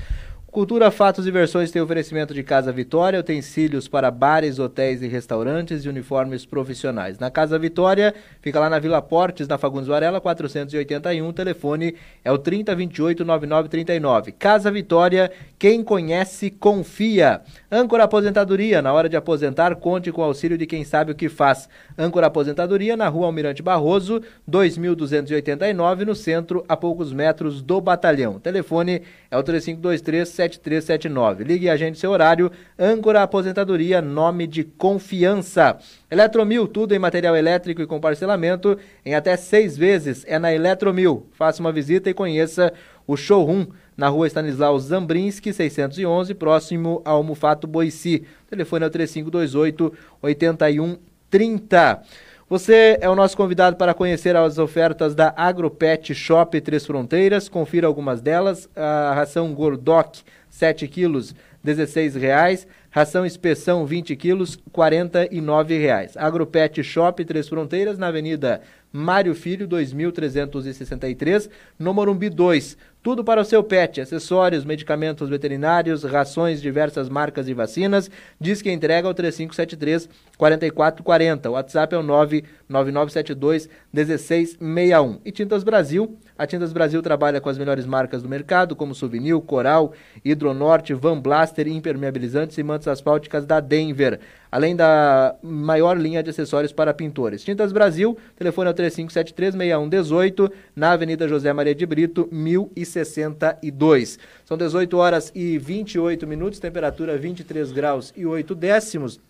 Cultura, Fatos e Versões tem oferecimento de Casa Vitória, utensílios para bares, hotéis e restaurantes e uniformes profissionais. Na Casa Vitória, fica lá na Vila Portes, na Fagundes Varela, 481, telefone é o 3028-9939. Casa Vitória, quem conhece, confia. Âncora Aposentadoria, na hora de aposentar, conte com o auxílio de quem sabe o que faz. Âncora Aposentadoria, na rua Almirante Barroso, 2289, no centro, a poucos metros do batalhão. Telefone é o 3523 7379. Ligue e agende seu horário. Âncora Aposentadoria, nome de confiança. Eletromil, tudo em material elétrico e com parcelamento em até seis vezes. É na Eletromil. Faça uma visita e conheça o showroom na rua Stanislau Zambrinski, 611, próximo ao Mufato Boici. O telefone é o 3528 8130. Você é o nosso convidado para conhecer as ofertas da Agropet Shop Três Fronteiras. Confira algumas delas. A ração Gordoc, 7 quilos, R$ 16,00. Ração Inspeção, 20 quilos, R$ 49,00. Agropet Shop Três Fronteiras, na Avenida Mário Filho, 2363, no Morumbi 2. Tudo para o seu pet, acessórios, medicamentos veterinários, rações, diversas marcas e vacinas. Diz que entrega ao 3573 4440. O WhatsApp é o 99972 1661. E Tintas Brasil. A Tintas Brasil trabalha com as melhores marcas do mercado, como Souvenir, Coral, Hidronorte, Van Blaster, impermeabilizantes e mantas asfálticas da Denver além da maior linha de acessórios para pintores. Tintas Brasil, telefone é o 3573-6118, na Avenida José Maria de Brito, 1062. São 18 horas e 28 minutos, temperatura 23 graus e 8 décimos.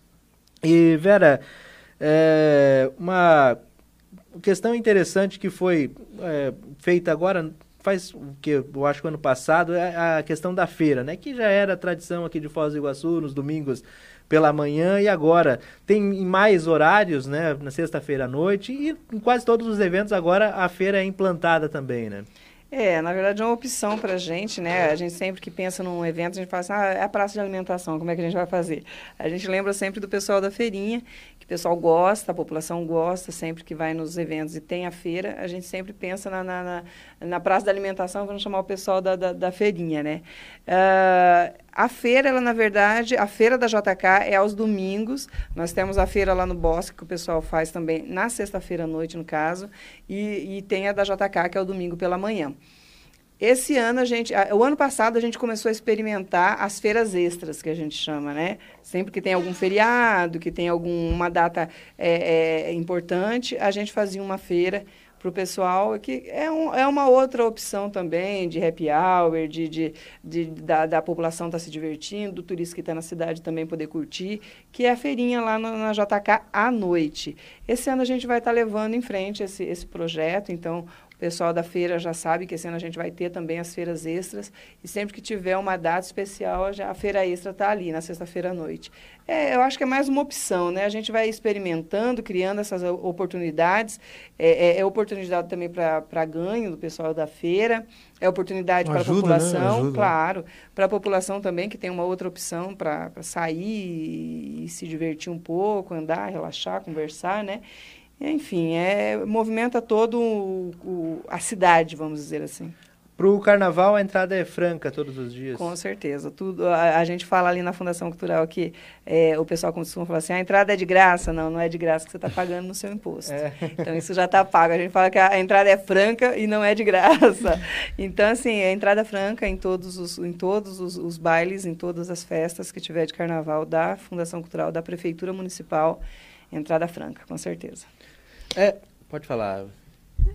E, Vera, é, uma questão interessante que foi é, feita agora faz o que eu acho que ano passado é a questão da feira, né? Que já era tradição aqui de Foz do Iguaçu nos domingos pela manhã e agora tem mais horários, né? Na sexta-feira à noite e em quase todos os eventos agora a feira é implantada também, né? É, na verdade é uma opção para a gente, né? A gente sempre que pensa num evento, a gente fala assim, ah, é a praça de alimentação, como é que a gente vai fazer? A gente lembra sempre do pessoal da feirinha, que o pessoal gosta, a população gosta sempre que vai nos eventos e tem a feira, a gente sempre pensa na, na, na, na praça da alimentação, vamos chamar o pessoal da, da, da feirinha, né? Uh, a feira, ela, na verdade, a feira da JK é aos domingos. Nós temos a feira lá no Bosque, que o pessoal faz também na sexta-feira à noite, no caso, e, e tem a da JK, que é o domingo pela manhã. Esse ano a gente, o ano passado a gente começou a experimentar as feiras extras que a gente chama, né? Sempre que tem algum feriado, que tem alguma data é, é, importante, a gente fazia uma feira para o pessoal, que é, um, é uma outra opção também de happy hour, de, de, de da, da população estar tá se divertindo, do turista que está na cidade também poder curtir, que é a feirinha lá na, na JK à noite. Esse ano a gente vai estar tá levando em frente esse, esse projeto, então O pessoal da feira já sabe que esse ano a gente vai ter também as feiras extras. E sempre que tiver uma data especial, já a feira extra está ali, na sexta-feira à noite. É, eu acho que é mais uma opção, né? A gente vai experimentando, criando essas oportunidades. É, é, é oportunidade também para ganho do pessoal da feira. É oportunidade para a né? população, Ajuda. claro. Para a população também, que tem uma outra opção para sair e se divertir um pouco, andar, relaxar, conversar, né? Enfim, é, movimenta todo o, o- a cidade, vamos dizer assim. Pro carnaval a entrada é franca todos os dias. Com certeza. Tudo, a, a gente fala ali na Fundação Cultural que é, o pessoal costuma falar assim, a entrada é de graça. Não, não é de graça que você está pagando no seu imposto. É. Então, isso já está pago. A gente fala que a, a entrada é franca e não é de graça. Então, assim, a entrada franca em todos, os, em todos os, os bailes, em todas as festas que tiver de carnaval da Fundação Cultural, da Prefeitura Municipal, entrada franca, com certeza. É, pode falar.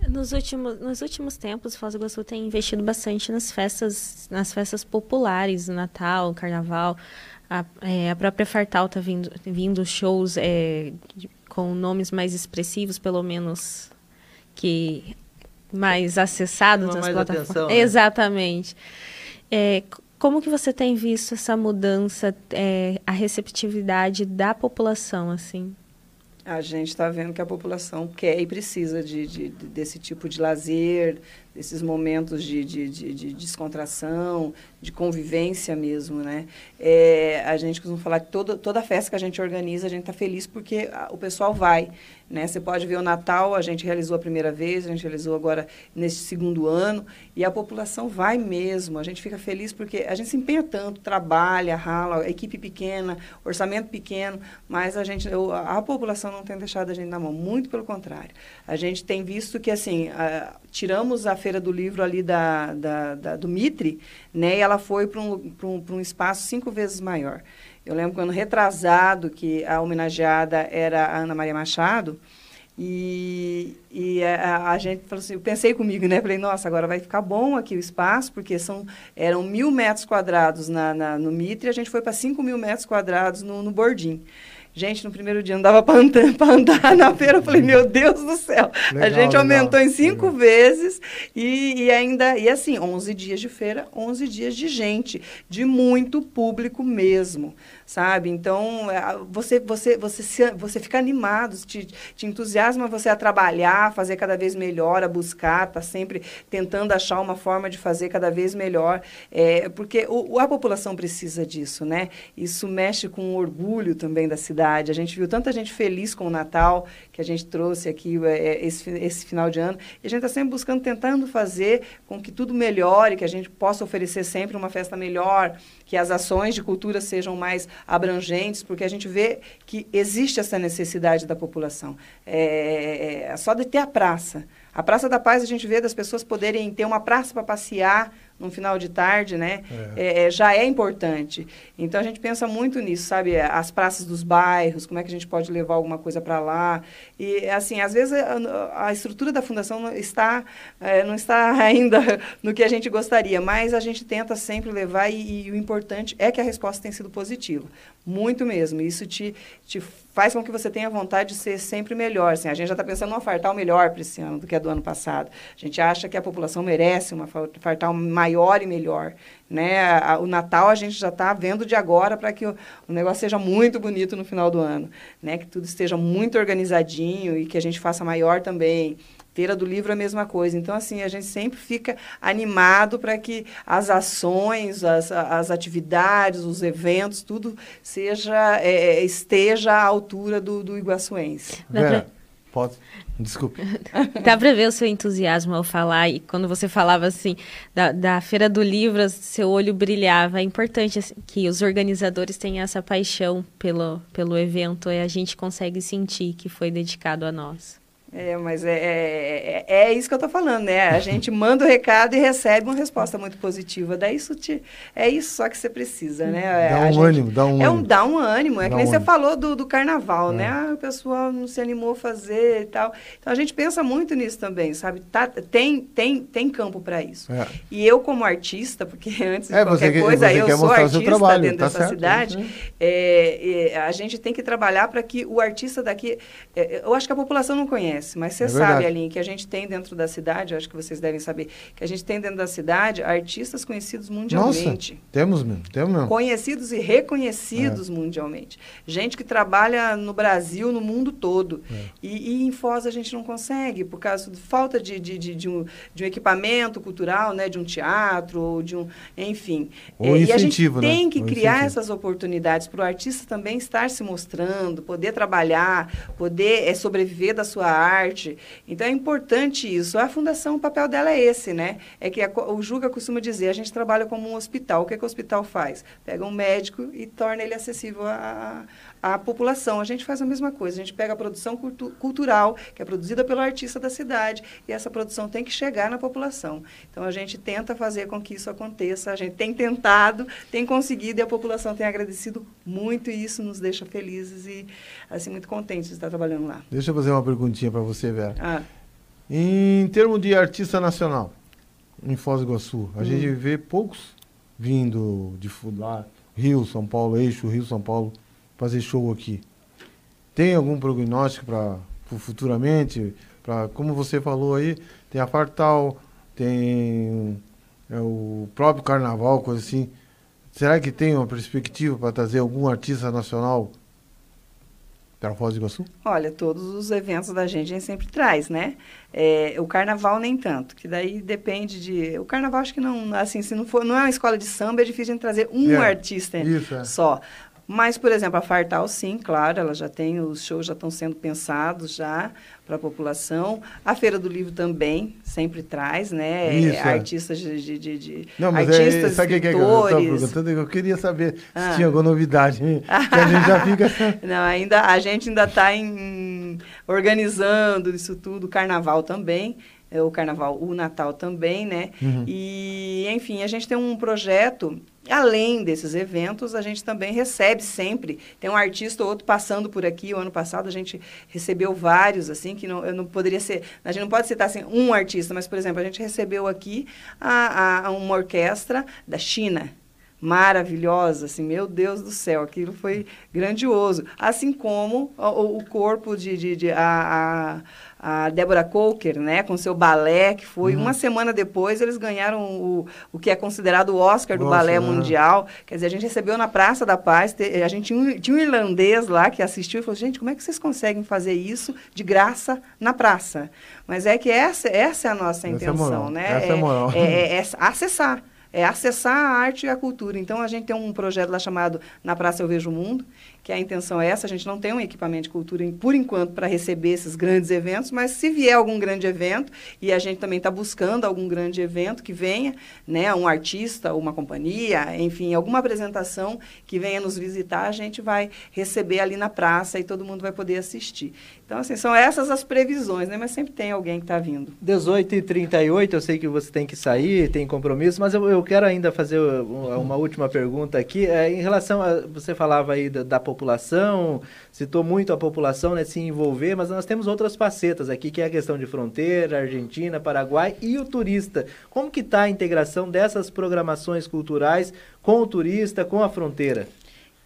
Nos últimos, nos últimos tempos, Foz do Iguaçu tem investido bastante nas festas, nas festas populares, Natal, Carnaval. A, é, a própria Fartal está vindo, vindo shows é, com nomes mais expressivos, pelo menos que mais acessados nas mais plataformas. atenção, né? Exatamente. É, como que você tem visto essa mudança, é, a receptividade da população, assim? A gente está vendo que a população quer e precisa de, de- de- desse tipo de lazer, desses momentos de, de, de- de descontração, de convivência mesmo, né? É, a gente costuma falar que toda, toda festa que a gente organiza, a gente está feliz porque a- o pessoal vai, né? Você pode ver o Natal, a gente realizou a primeira vez, a gente realizou agora neste segundo ano, e a população vai mesmo. A gente fica feliz porque a gente se empenha tanto, trabalha, rala, equipe pequena, orçamento pequeno, mas a gente, a a população não tem deixado a gente na mão, muito pelo contrário. A gente tem visto que, assim, a- tiramos a Feira do Livro ali da, da- da- do Mitre, né, e ela foi para um, um, um espaço cinco vezes maior. Eu lembro quando retrasado, que a homenageada era a Ana Maria Machado, e, e a, a gente falou assim, eu pensei comigo, né? Falei, nossa, agora vai ficar bom aqui o espaço, porque são, eram mil metros quadrados na, na- no Mitre, a gente foi para cinco mil metros quadrados no, no Bordim. Gente, no primeiro dia não dava para andar, na feira. Eu falei, meu Deus do céu. a Legal, gente legal, aumentou em cinco legal. vezes e, e ainda, e assim, 11 dias de feira, 11 dias de gente, de muito público mesmo, sabe? Então, é, você, você, você, você fica animado, te, te entusiasma você a trabalhar, a fazer cada vez melhor, a buscar, tá sempre tentando achar uma forma de fazer cada vez melhor, é, porque o- a população precisa disso, né? Isso mexe com o orgulho também da cidade. A gente viu tanta gente feliz com o Natal que a gente trouxe aqui é, esse, fi- esse final de ano, e a gente está sempre buscando, tentando fazer com que tudo melhore, que a gente possa oferecer sempre uma festa melhor, que as ações de cultura sejam mais abrangentes, porque a gente vê que existe essa necessidade da população. É, é só de ter a praça. A Praça da Paz a gente vê das pessoas poderem ter uma praça para passear num final de tarde, né? É, é, já é importante. Então a gente pensa muito nisso, sabe? As praças dos bairros, como é que a gente pode levar alguma coisa para lá. E assim, às vezes a, a estrutura da fundação não está, é, não está ainda no que a gente gostaria, mas a gente tenta sempre levar e, e o importante é que a resposta tenha sido positiva. Muito mesmo. Isso te, te faz com que você tenha vontade de ser sempre melhor. Assim, a gente já está pensando numa fartal melhor para esse ano do que a do ano passado. A gente acha que a população merece uma fa- fartal maior e melhor. Né? O Natal a gente já está vendo de agora para que o negócio seja muito bonito no final do ano. Né? Que tudo esteja muito organizadinho e que a gente faça maior também. Feira do Livro é a mesma coisa. Então, assim, a gente sempre fica animado para que as ações, as, as atividades, os eventos, tudo seja, é, esteja à altura do, do iguaçuense. Dá Vera, pode. Desculpe. Dá pra ver o seu entusiasmo ao falar, e quando você falava assim, da, da Feira do Livro, seu olho brilhava. É importante assim, que os organizadores tenham essa paixão pelo, pelo evento e a gente consegue sentir que foi dedicado a nós. É, mas é, é, é- é isso que eu estou falando, né? A gente manda o recado e recebe uma resposta muito positiva. Daí isso te, é isso só que você precisa, né? Dá A um gente- ânimo, dá um é um, ânimo. dá um ânimo. É Dá que nem um você ânimo. falou do, do carnaval, É. né? Ah, o pessoal não se animou a fazer e tal. Então a gente pensa muito nisso também, sabe? Tá, tem, tem, tem campo para isso. É. E eu, como artista, porque antes de É, qualquer quer- coisa, eu sou artista trabalho, dentro tá dessa certo, cidade, né? é, é, a gente tem que trabalhar para que o artista daqui. é, eu acho que a população não conhece. Conhece. Mas você É sabe. Aline, que a gente tem dentro da cidade, acho que vocês devem saber, que a gente tem dentro da cidade artistas conhecidos Nossa, mundialmente. temos mesmo, temos mesmo. Conhecidos e reconhecidos É. mundialmente. Gente que trabalha no Brasil, no mundo todo. É. E, e em Foz a gente não consegue, por causa de falta de, de, de, de um, de um equipamento cultural, né? de um teatro, ou de um. Enfim. Ou e a gente né? tem que Ou criar incentivo. essas oportunidades para o artista também estar se mostrando, poder trabalhar, poder é, sobreviver da sua arte. Então é importante isso. A fundação, o papel dela é esse, né? É que a o Juga costuma dizer, a gente trabalha como um hospital. O que, é que o hospital faz? Pega um médico e torna ele acessível à, à população. A gente faz a mesma coisa. A gente pega a produção cultu- cultural, que é produzida pelo artista da cidade, e essa produção tem que chegar na população. Então a gente tenta fazer com que isso aconteça. A gente tem tentado, tem conseguido e a população tem agradecido muito e isso nos deixa felizes e assim muito contentes de estar trabalhando lá. Deixa eu fazer uma perguntinha para você, Vera. Ah, Em termos de artista nacional, em Foz do Iguaçu, a Hum. gente vê poucos vindo de lá, Rio, São Paulo, eixo Rio, São Paulo, fazer show aqui. Tem algum prognóstico para futuramente? Pra, como você falou aí, tem a Fartal, tem é, o próprio Carnaval, coisa assim. Será que tem uma perspectiva para trazer algum artista nacional para Foz do Iguaçu? Olha, todos os eventos da gente a gente sempre traz, né? É, o carnaval nem tanto, que daí depende de. O carnaval acho que não, assim, se não for, não é uma escola de samba, é difícil a gente trazer um É, artista Isso, é. só. Mas, por exemplo, a Fartal, sim, claro, ela já tem, os shows já estão sendo pensados já para a população. A Feira do Livro também sempre traz, né? Isso, é, é. Artistas de, de, de, Não, mas é, artistas, sabe o que, é que eu estava perguntando? Eu queria saber se Ah. tinha alguma novidade. Que a gente já fica. Não, ainda a gente ainda está organizando isso tudo, carnaval também, é, o carnaval, o Natal também, né? Uhum. E, enfim, a gente tem um projeto, além desses eventos, a gente também recebe sempre. Tem um artista ou outro passando por aqui. O ano passado a gente recebeu vários, assim, que não, eu não poderia ser. A gente não pode citar assim, um artista, mas, por exemplo, a gente recebeu aqui a, a- uma orquestra da China maravilhosa, assim, meu Deus do céu, aquilo foi grandioso. Assim como o, o- o corpo de, de, de- a, a, a Débora Coker, né, com seu balé, que foi Uhum. uma semana depois, eles ganharam o, o que é considerado o Oscar do Nossa, balé né? mundial. Quer dizer, a gente recebeu na Praça da Paz, te- a gente tinha um, tinha um irlandês lá que assistiu e falou, gente, como é que vocês conseguem fazer isso de graça na praça? Mas é que essa, essa é a nossa é intenção, moral, né? essa é a moral. é- é- é acessar. É acessar a arte e a cultura. Então, a gente tem um projeto lá chamado Na Praça Eu Vejo o Mundo, que a intenção é essa. A gente não tem um equipamento de cultura, por enquanto, para receber esses grandes eventos, mas se vier algum grande evento, e a gente também está buscando algum grande evento que venha, né, um artista, uma companhia, enfim, alguma apresentação que venha nos visitar, a gente vai receber ali na praça e todo mundo vai poder assistir. Então, assim, são essas as previsões, né? Mas sempre tem alguém que está vindo. 18 e 38 eu sei que você tem que sair, tem compromisso, mas eu, eu quero ainda fazer uma, uma última pergunta aqui. É, em relação a. Você falava aí da, da população, citou muito a população, né, se envolver, mas nós temos outras facetas aqui, que é a questão de fronteira, Argentina, Paraguai e o turista. Como que está a integração dessas programações culturais com o turista, com a fronteira?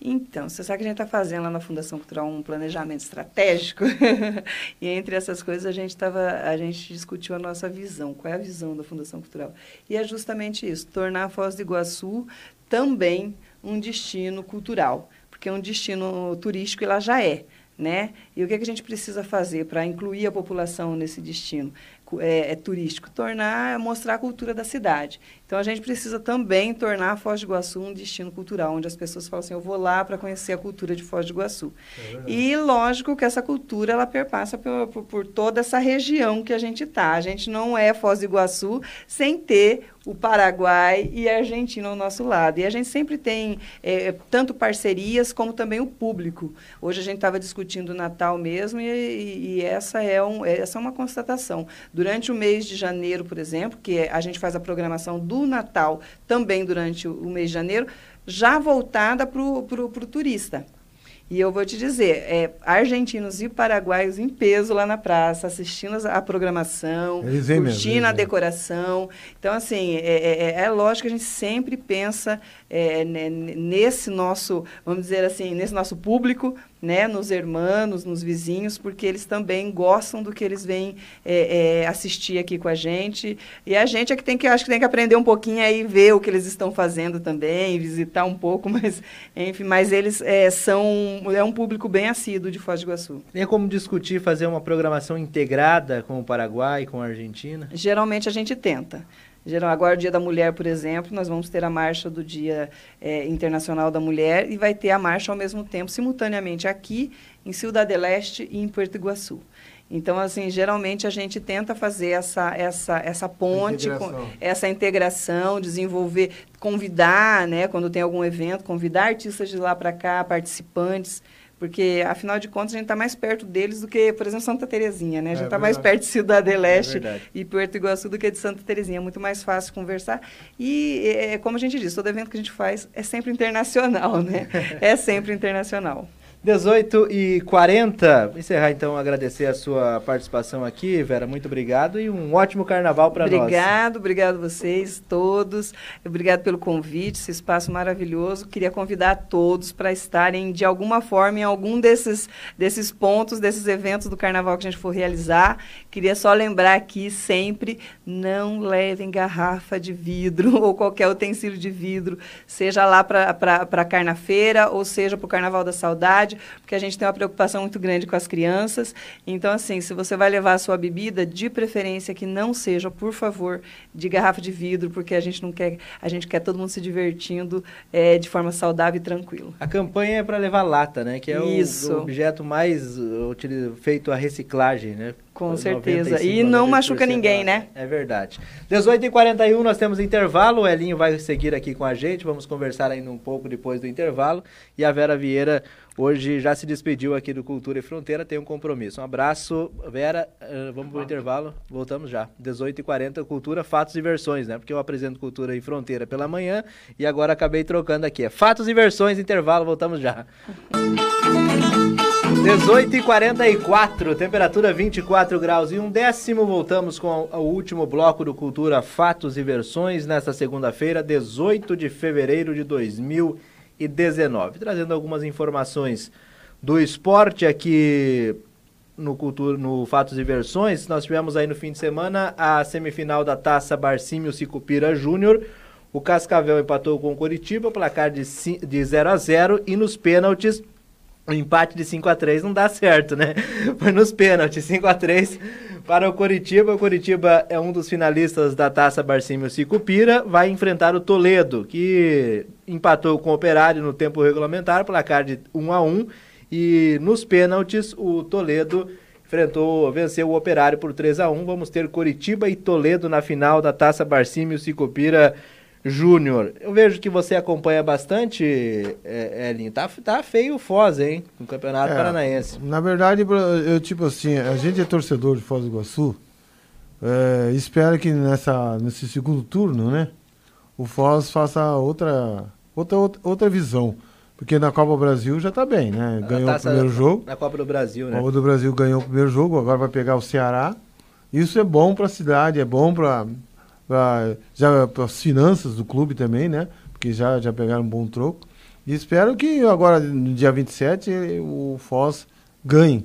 Então, você sabe que a gente está fazendo lá na Fundação Cultural um planejamento estratégico e entre essas coisas a gente tava, a gente discutiu a nossa visão, qual é a visão da Fundação Cultural e é justamente isso, tornar a Foz do Iguaçu também um destino cultural, porque é um destino turístico e lá já é, né? E o que, é que a gente precisa fazer para incluir a população nesse destino é, é turístico? Tornar, mostrar a cultura da cidade. Então, a gente precisa também tornar a Foz do Iguaçu um destino cultural, onde as pessoas falam assim, eu vou lá para conhecer a cultura de Foz do Iguaçu. e, lógico, que essa cultura, ela perpassa por, por, por toda essa região que a gente está. A gente não é Foz do Iguaçu sem ter o Paraguai e a Argentina ao nosso lado. E a gente sempre tem é, tanto parcerias como também o público. Hoje a gente estava discutindo o Natal mesmo e, e- e essa, é um, essa é uma constatação. Durante o mês de janeiro, por exemplo, que é- a gente faz a programação do Natal também durante o mês de janeiro, já voltada para o turista. E eu vou te dizer, é, argentinos e paraguaios em peso lá na praça, assistindo a programação, mesmo, curtindo a decoração. Então, assim, é, é- é lógico que a gente sempre pensa é, ne- nesse nosso, vamos dizer assim, nesse nosso público, né, nos hermanos, nos vizinhos, porque eles também gostam do que eles vêm é, é, assistir aqui com a gente. E a gente é que tem que, acho que tem que aprender um pouquinho aí, ver o que eles estão fazendo também, visitar um pouco, mas, enfim, mas eles é, são, é um público bem assíduo de Foz do Iguaçu. Tem como discutir fazer uma programação integrada com o Paraguai, com a Argentina? Geralmente a gente tenta. Geral, agora, o Dia da Mulher, por exemplo, nós vamos ter a marcha do Dia é, Internacional da Mulher e vai ter a marcha ao mesmo tempo, simultaneamente, aqui em Ciudad del Este e em Puerto Iguaçu. Então, assim, geralmente a gente tenta fazer essa, essa, essa ponte, Integração. essa integração, desenvolver, convidar, né, quando tem algum evento, convidar artistas de lá para cá, participantes, porque, afinal de contas, a gente está mais perto deles do que, por exemplo, Santa Terezinha, né? A gente É está mais perto de Ciudad del É Este verdade. e Puerto Iguaçu do que de Santa Terezinha. É muito mais fácil conversar. E, é, como a gente diz, todo evento que a gente faz é sempre internacional, né? É sempre internacional. 18 e 40. Vou encerrar então, agradecer a sua participação aqui, Vera. Muito obrigado e um ótimo carnaval para nós. Obrigado, obrigado vocês todos. Obrigado pelo convite, esse espaço maravilhoso. Queria convidar a todos para estarem de alguma forma em algum desses, desses pontos, desses eventos do carnaval que a gente for realizar. Queria só lembrar aqui sempre: não levem garrafa de vidro ou qualquer utensílio de vidro, seja lá para a carnafeira ou seja para o Carnaval da Saudade, porque a gente tem uma preocupação muito grande com as crianças. Então, assim, se você vai levar a sua bebida, de preferência que não seja, por favor, de garrafa de vidro, porque a gente não quer, a gente quer todo mundo se divertindo eh, de forma saudável e tranquila. A campanha é para levar lata, né? Que é o- Isso. o, objeto mais uh, feito a reciclagem, né? Com 95, certeza. E não 90% machuca ninguém, né? É verdade. 18h41, nós temos intervalo. O Elinho vai seguir aqui com a gente. Vamos conversar ainda um pouco depois do intervalo. E a Vera Vieira hoje já se despediu aqui do Cultura e Fronteira. Tem um compromisso. Um abraço, Vera. Uh, vamos pro intervalo. Voltamos já. 18h40, Cultura, Fatos e Versões, né? Porque eu apresento Cultura e Fronteira pela manhã e agora acabei trocando aqui. É Fatos e Versões, intervalo. Voltamos já. 18 e 44 temperatura 24 graus e um décimo. Voltamos com o último bloco do Cultura Fatos e Versões nesta segunda-feira, 18 de fevereiro de 2019. Trazendo algumas informações do esporte aqui no, Cultura, no Fatos e Versões. Nós tivemos aí no fim de semana a semifinal da Taça Barcímio Sicupira Júnior. O Cascavel empatou com o Coritiba, placar de, ci- de 0 a 0 e nos pênaltis o empate de 5 a 3 não dá certo, né? Foi nos pênaltis, 5 a 3 para o Coritiba. O Coritiba é um dos finalistas da Taça Barcímio Sicupira, vai enfrentar o Toledo, que empatou com o Operário no tempo regulamentar, placar de 1 a 1 e nos pênaltis o Toledo enfrentou, venceu o Operário por 3 a 1. Vamos ter Coritiba e Toledo na final da Taça Barcímio Sicupira Júnior. Eu vejo que você acompanha bastante, é, Elin. Tá, tá feio o Foz, hein? No Campeonato É, Paranaense. Na verdade, eu tipo assim, a gente é torcedor de Foz do Iguaçu, é, espera que nessa, nesse segundo turno, né, o Foz faça outra, outra, outra, visão. Porque na Copa Brasil já tá bem, né? Ganhou o primeiro jogo. Na Copa do Brasil, né? Copa do Brasil ganhou o primeiro jogo, agora vai pegar o Ceará. Isso é bom para a cidade, é bom para já para as finanças do clube também, né? Porque já já pegaram um bom troco. E espero que agora no dia 27 ele- o Foz ganhe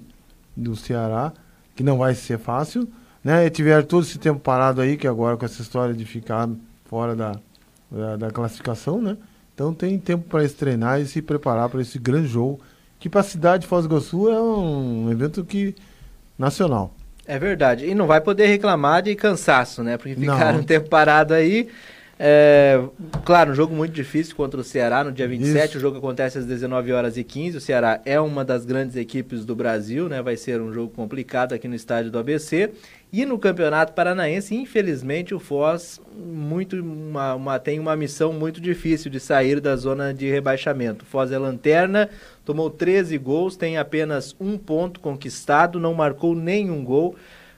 do Ceará, que não vai ser fácil, né? E tiveram todo esse tempo parado aí, que agora com essa história de ficar fora da, da, da classificação, né? Então tem tempo para treinar e se preparar para esse grande jogo, que para a cidade de Foz do Iguaçu é um evento que nacional. É verdade. E não vai poder reclamar de cansaço, né? Porque Não. ficaram um tempo parado aí. É, claro, um jogo muito difícil contra o Ceará no dia 27. Isso. O jogo acontece às 19 horas e 15. O Ceará é uma das grandes equipes do Brasil, né? Vai ser um jogo complicado aqui no estádio do ABC. E no Campeonato Paranaense, infelizmente, o Foz muito uma, uma- tem uma missão muito difícil de sair da zona de rebaixamento. O Foz é lanterna, tomou 13 gols, tem apenas um ponto conquistado, não marcou nenhum gol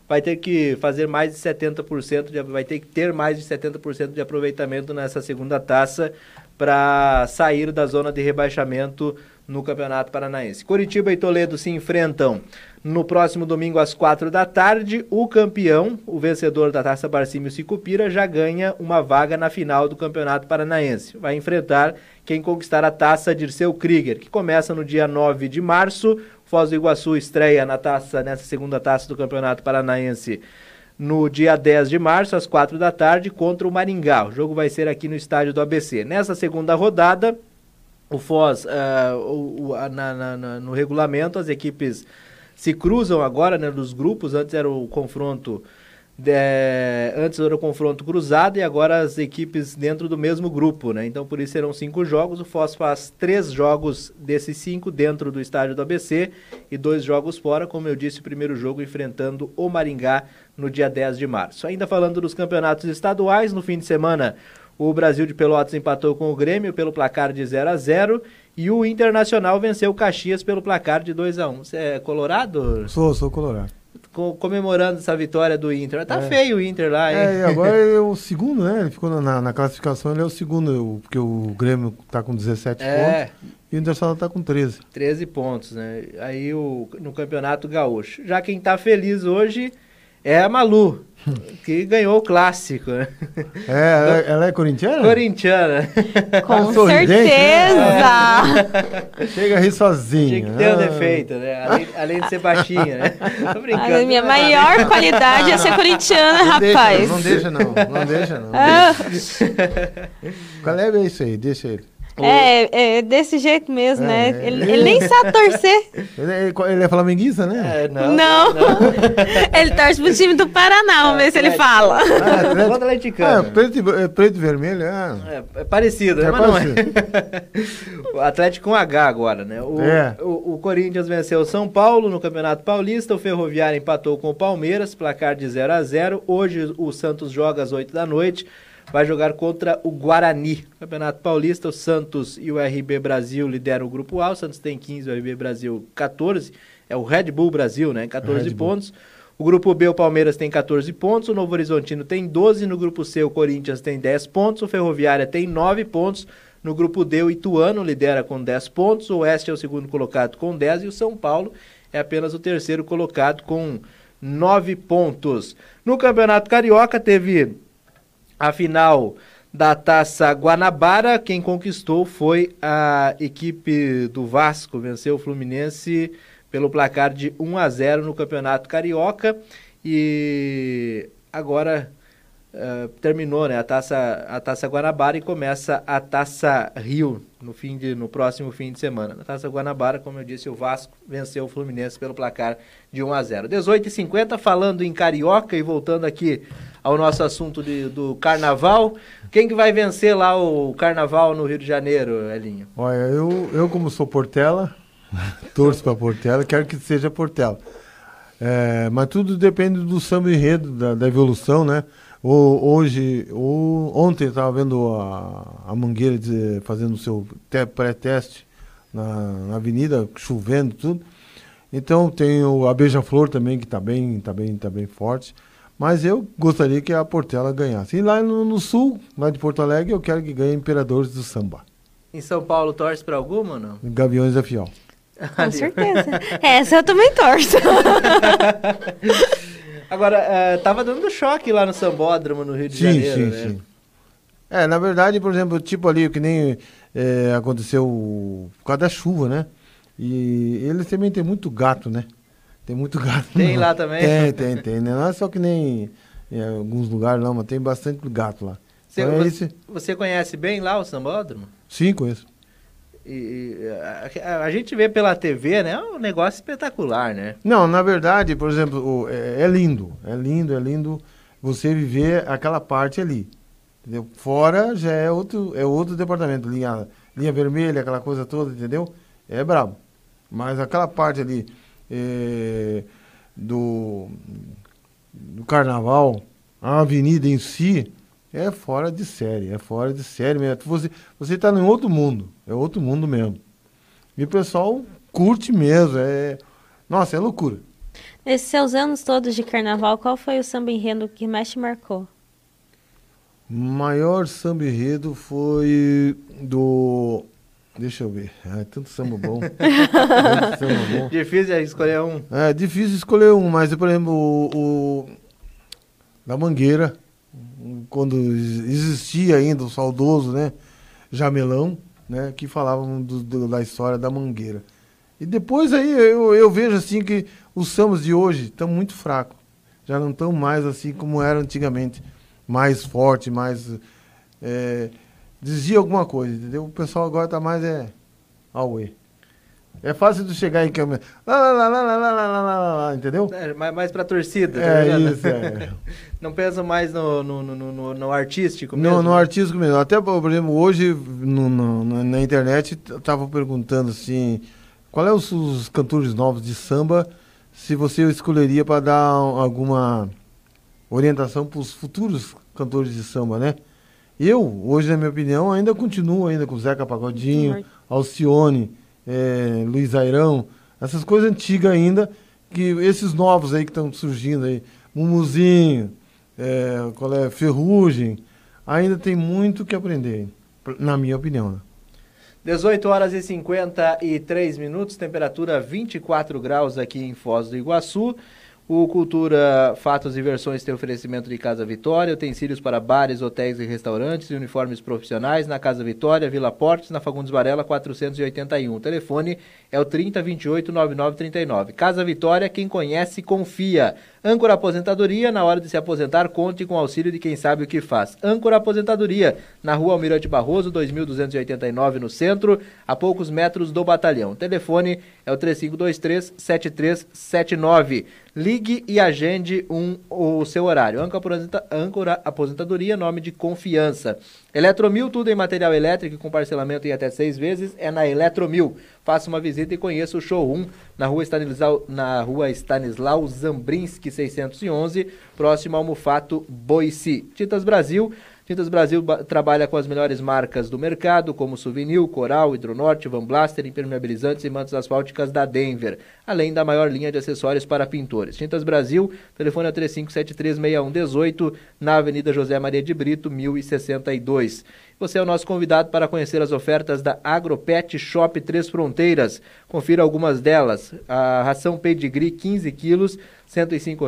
vai ter que fazer mais de 70%, de, vai ter que ter mais de 70% de aproveitamento nessa segunda taça para sair da zona de rebaixamento no Campeonato Paranaense. Curitiba e Toledo se enfrentam No próximo domingo, às quatro da tarde, o campeão, o vencedor da Taça Barcímio Sicupira, já ganha uma vaga na final do Campeonato Paranaense. Vai enfrentar quem conquistar a taça Dirceu Krieger, que começa no dia 9 de março. Foz do Iguaçu estreia na taça, nessa segunda taça do Campeonato Paranaense no dia 10 de março, às quatro da tarde, contra o Maringá. O jogo vai ser aqui no estádio do ABC. Nessa segunda rodada, o Foz, uh, o, o, na, na, no regulamento, as equipes se cruzam agora né, nos grupos. Antes era o confronto. Antes era o confronto cruzado e agora as equipes dentro do mesmo grupo, né? Então por isso serão cinco jogos. O Foz faz três jogos desses cinco dentro do estádio do ABC e dois jogos fora, como eu disse, o primeiro jogo enfrentando o Maringá no dia 10 de março. Ainda falando dos campeonatos estaduais, no fim de semana o Brasil de Pelotas empatou com o Grêmio pelo placar de 0 a 0 e o Internacional venceu o Caxias pelo placar de 2 a 1 Você é colorado? Sou, sou colorado. Co comemorando essa vitória do Inter. Tá é. feio o Inter lá, hein? É, agora é o segundo, né? Ele ficou na, na classificação, ele é o segundo, porque o Grêmio tá com 17 é. pontos. E o Internacional tá com 13. 13 pontos, né? Aí o, no Campeonato Gaúcho. Já quem tá feliz hoje é a Malu, que ganhou o clássico. Né? É, ela, ela, é corintiana? Corintiana. Com certeza! Chega a rir sozinha. Tinha que ter ah. um defeito, né? Além, além, de ser baixinha, né? Tô brincando. A minha maior qualidade é ser corintiana, não rapaz. Deixa, não deixa não, não deixa não. Ah. Qual é isso aí? Deixa ele. É, é desse jeito mesmo, né? é, né? Ele, ele, nem sabe torcer. Ele, ele é flamenguista, né? É, não, não. não. ele torce pro time do Paraná, vamos ver se ele fala. Ah, é atleticano. Ah, preto, é, preto e vermelho, ah. é. É, parecido, né? É Mas parecido. não é. o Atlético com H agora, né? O, é. o, o Corinthians venceu o São Paulo no Campeonato Paulista, o Ferroviário empatou com o Palmeiras, placar de 0 a 0 Hoje o Santos joga às 8 da noite vai jogar contra o Guarani. Campeonato Paulista, o Santos e o RB Brasil lideram o grupo A. O Santos tem 15, o RB Brasil 14. É o Red Bull Brasil, né? 14 pontos. O grupo B, o Palmeiras tem 14 pontos, o Novo Horizontino tem 12, no grupo C, o Corinthians tem 10 pontos, o Ferroviária tem 9 pontos, no grupo D, o Ituano lidera com 10 pontos, o Oeste é o segundo colocado com 10 e o São Paulo é apenas o terceiro colocado com 9 pontos. No Campeonato Carioca teve a final da Taça Guanabara, quem conquistou foi a equipe do Vasco, venceu o Fluminense pelo placar de 1 a 0 no Campeonato Carioca e agora uh, terminou né, a, taça, a Taça Guanabara e começa a Taça Rio no, fim de, no próximo fim de semana. Na Taça Guanabara, como eu disse, o Vasco venceu o Fluminense pelo placar de 1 a 0 18h50, falando em Carioca e voltando aqui ao nosso assunto de, do carnaval. Quem que vai vencer lá o carnaval no Rio de Janeiro, Elinho? Olha, eu, eu como sou Portela, torço para Portela, quero que seja Portela. É, mas tudo depende do samba enredo, da, da evolução, né? O, hoje, o, ontem estava vendo a, a Mangueira dizer, fazendo o seu pré-teste na, na, avenida, chovendo tudo. Então tem o, a Beija-Flor também, que está bem, tá bem, tá bem forte. Mas eu gostaria que a Portela ganhasse. E lá no, no, sul, lá de Porto Alegre, eu quero que ganhe Imperadores do Samba. Em São Paulo, torce para alguma ou não? Gaviões da Fiel. Com certeza. Essa eu também torço. Agora, é, tava dando choque lá no Sambódromo, no Rio de sim, Janeiro, sim, né? Sim. É, na verdade, por exemplo, tipo ali, que nem é, aconteceu por causa da chuva, né? E eles também tem muito gato, né? Tem muito gato. Tem lá também? Tem, tem, tem. Né? Não é só que nem em alguns lugares não, mas tem bastante gato lá. Você, então, é você, você, conhece bem lá o sambódromo? Sim, conheço. E, a, a, gente vê pela TV, né? É um negócio espetacular, né? Não, na verdade, por exemplo, o, é, é, lindo. É lindo, é lindo você viver aquela parte ali. Entendeu? Fora já é outro, é outro departamento. Linha, linha vermelha, aquela coisa toda, entendeu? É brabo. Mas aquela parte ali é, do, do carnaval, a avenida em si, é fora de série, é fora de série mesmo. Você, você tá em outro mundo, é outro mundo mesmo. E o pessoal curte mesmo, é... Nossa, é loucura. Nesses seus anos todos de carnaval, qual foi o samba enredo que mais te marcou? Maior samba enredo foi do Deixa eu ver. Ah, tanto samba bom. tanto samba bom. Difícil escolher um. É difícil escolher um, mas, por exemplo, o, o da Mangueira, quando existia ainda o saudoso, né? Jamelão, né? Que falavam do, do, da história da Mangueira. E depois aí eu, eu vejo assim que os sambas de hoje estão muito fracos. Já não estão mais assim como eram antigamente. Mais forte, mais. É, dizia alguma coisa, entendeu? O pessoal agora tá mais é away. É fácil de chegar em câmera. Lá, lá, lá, lá, lá, lá, lá, lá, lá, entendeu? É, mais, mais pra torcida. Tá é isso, é. Não pensa mais no, no, no, no, no artístico mesmo? No, no artístico mesmo. Até, por exemplo, hoje no, no, na internet tava perguntando assim, qual é os, os cantores novos de samba, se você escolheria para dar alguma orientação para os futuros cantores de samba, né? Eu, hoje, na minha opinião, ainda continuo ainda com Zeca Pagodinho, Alcione, é, Luiz Airão, essas coisas antigas ainda, que esses novos aí que estão surgindo aí, Mumuzinho, é, qual é, Ferrugem, ainda tem muito que aprender, na minha opinião. Né? 18 horas e 53 minutos, temperatura 24 graus aqui em Foz do Iguaçu. O Cultura Fatos e Versões tem oferecimento de Casa Vitória, utensílios para bares, hotéis e restaurantes e uniformes profissionais na Casa Vitória, Vila Portes, na Fagundes Varela 481. O telefone é o 3028 9939. Casa Vitória, quem conhece, confia. Âncora Aposentadoria, na hora de se aposentar, conte com o auxílio de quem sabe o que faz. Âncora Aposentadoria, na rua Almirante Barroso, 2289 no centro, a poucos metros do batalhão. O telefone é o 3523-7379. Ligue e agende um, o seu horário. Âncora Aposentadoria, nome de confiança. Eletromil, tudo em material elétrico com parcelamento em até seis vezes, é na Eletromil. Faça uma visita e conheça o showroom na rua Stanislau, na rua Stanislau Zambrinski 611, próximo ao Mufato Boici. Tintas Brasil, Tintas Brasil trabalha com as melhores marcas do mercado, como Souvenir, Coral, Hidronorte, Van Blaster, impermeabilizantes e mantas asfálticas da Denver, além da maior linha de acessórios para pintores. Tintas Brasil, telefone é 35736118, na Avenida José Maria de Brito, 1062. Você é o nosso convidado para conhecer as ofertas da Agropet Shop Três Fronteiras. Confira algumas delas. A ração Pedigree 15 quilos, R$ 105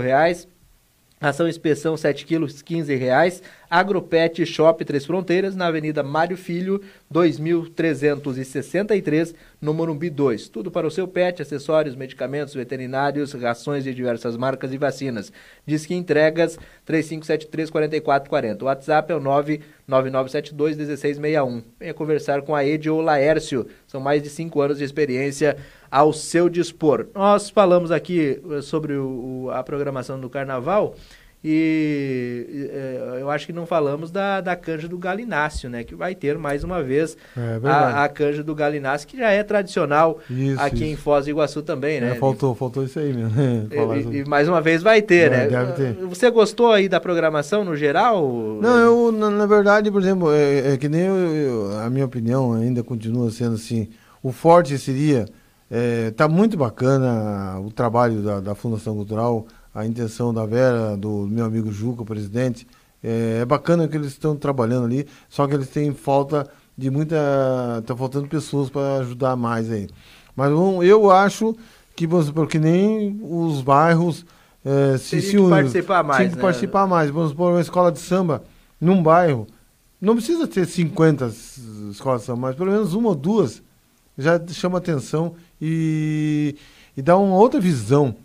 Ração inspeção 7 quilos, 15 reais. Agropet Shop Três Fronteiras, na Avenida Mário Filho, 2363, no Morumbi 2. Tudo para o seu pet, acessórios, medicamentos veterinários, rações de diversas marcas e vacinas. Diz que entregas 3573-4440. O WhatsApp é o 99972-1661. Venha conversar com a Edi ou Laércio. São mais de 5 anos de experiência ao seu dispor. Nós falamos aqui eh, sobre o, a programação do Carnaval e é, eu acho que não falamos da, da canja do Galinácio, né? Que vai ter mais uma vez é, a, a, canja do Galinácio, que já é tradicional isso, aqui isso. em Foz do Iguaçu também, né? É, faltou, faltou isso aí mesmo. e, e, mais uma vez vai ter, né? Deve ter. Você gostou aí da programação no geral? Não, eu, na, na verdade, por exemplo, é, é que nem eu, eu, a minha opinião ainda continua sendo assim, o forte seria, tá muito bacana o trabalho da, da Fundação Cultural, a intenção da Vera, do meu amigo Juca, o presidente. É, é bacana que eles estão trabalhando ali, só que eles têm falta de muita. Está faltando pessoas para ajudar mais aí. Mas um, eu acho que, porque nem os bairros é, se, se unir. participar mais. Tem que né? participar mais. Vamos supor, uma escola de samba num bairro. Não precisa ter 50 escolas de samba, mas pelo menos uma ou duas já chama atenção e, e dá uma outra visão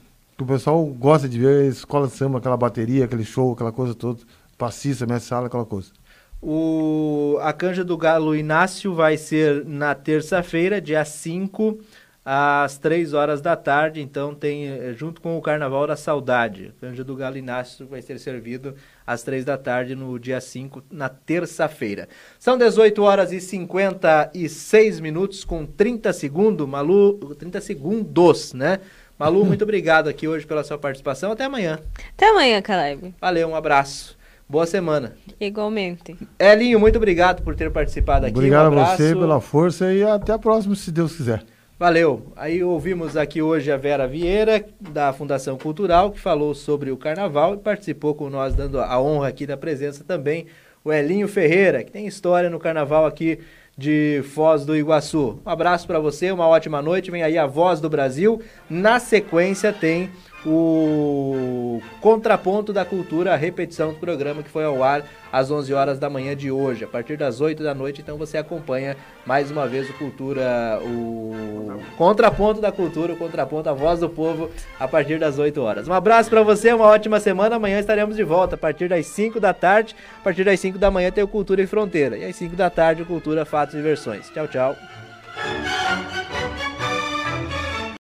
que o pessoal gosta de ver escola de samba, aquela bateria, aquele show, aquela coisa toda, passista, mestre sala, aquela coisa. O, a canja do Galo Inácio vai ser na terça-feira, dia 5, às 3 horas da tarde. Então tem, eh, junto com o Carnaval da Saudade. A canja do Galo Inácio vai ser servido às 3 da tarde no dia 5, na terça-feira. São 18 horas e 56 minutos com 30 segundos, Malu, 30 segundos, né? Malu, muito obrigado aqui hoje pela sua participação. Até amanhã. Até amanhã, Caleb. Valeu, um abraço. Boa semana. Igualmente. Elinho, muito obrigado por ter participado aqui. Obrigado um a você pela força e até a próxima, se Deus quiser. Valeu. Aí ouvimos aqui hoje a Vera Vieira, da Fundação Cultural, que falou sobre o carnaval e participou com nós, dando a honra aqui da presença também, o Elinho Ferreira, que tem história no carnaval aqui de Foz do Iguaçu. Um abraço para você, uma ótima noite. Vem aí a Voz do Brasil. Na sequência tem o Contraponto da Cultura, a repetição do programa que foi ao ar às 11 horas da manhã de hoje. A partir das 8 da noite, então você acompanha mais uma vez o Cultura, o Contraponto da Cultura, o Contraponto, a voz do povo, a partir das 8 horas. Um abraço para você, uma ótima semana. Amanhã estaremos de volta a partir das 5 da tarde. A partir das 5 da manhã tem o Cultura e Fronteira. E às 5 da tarde, o Cultura, Fatos e Versões. Tchau, tchau.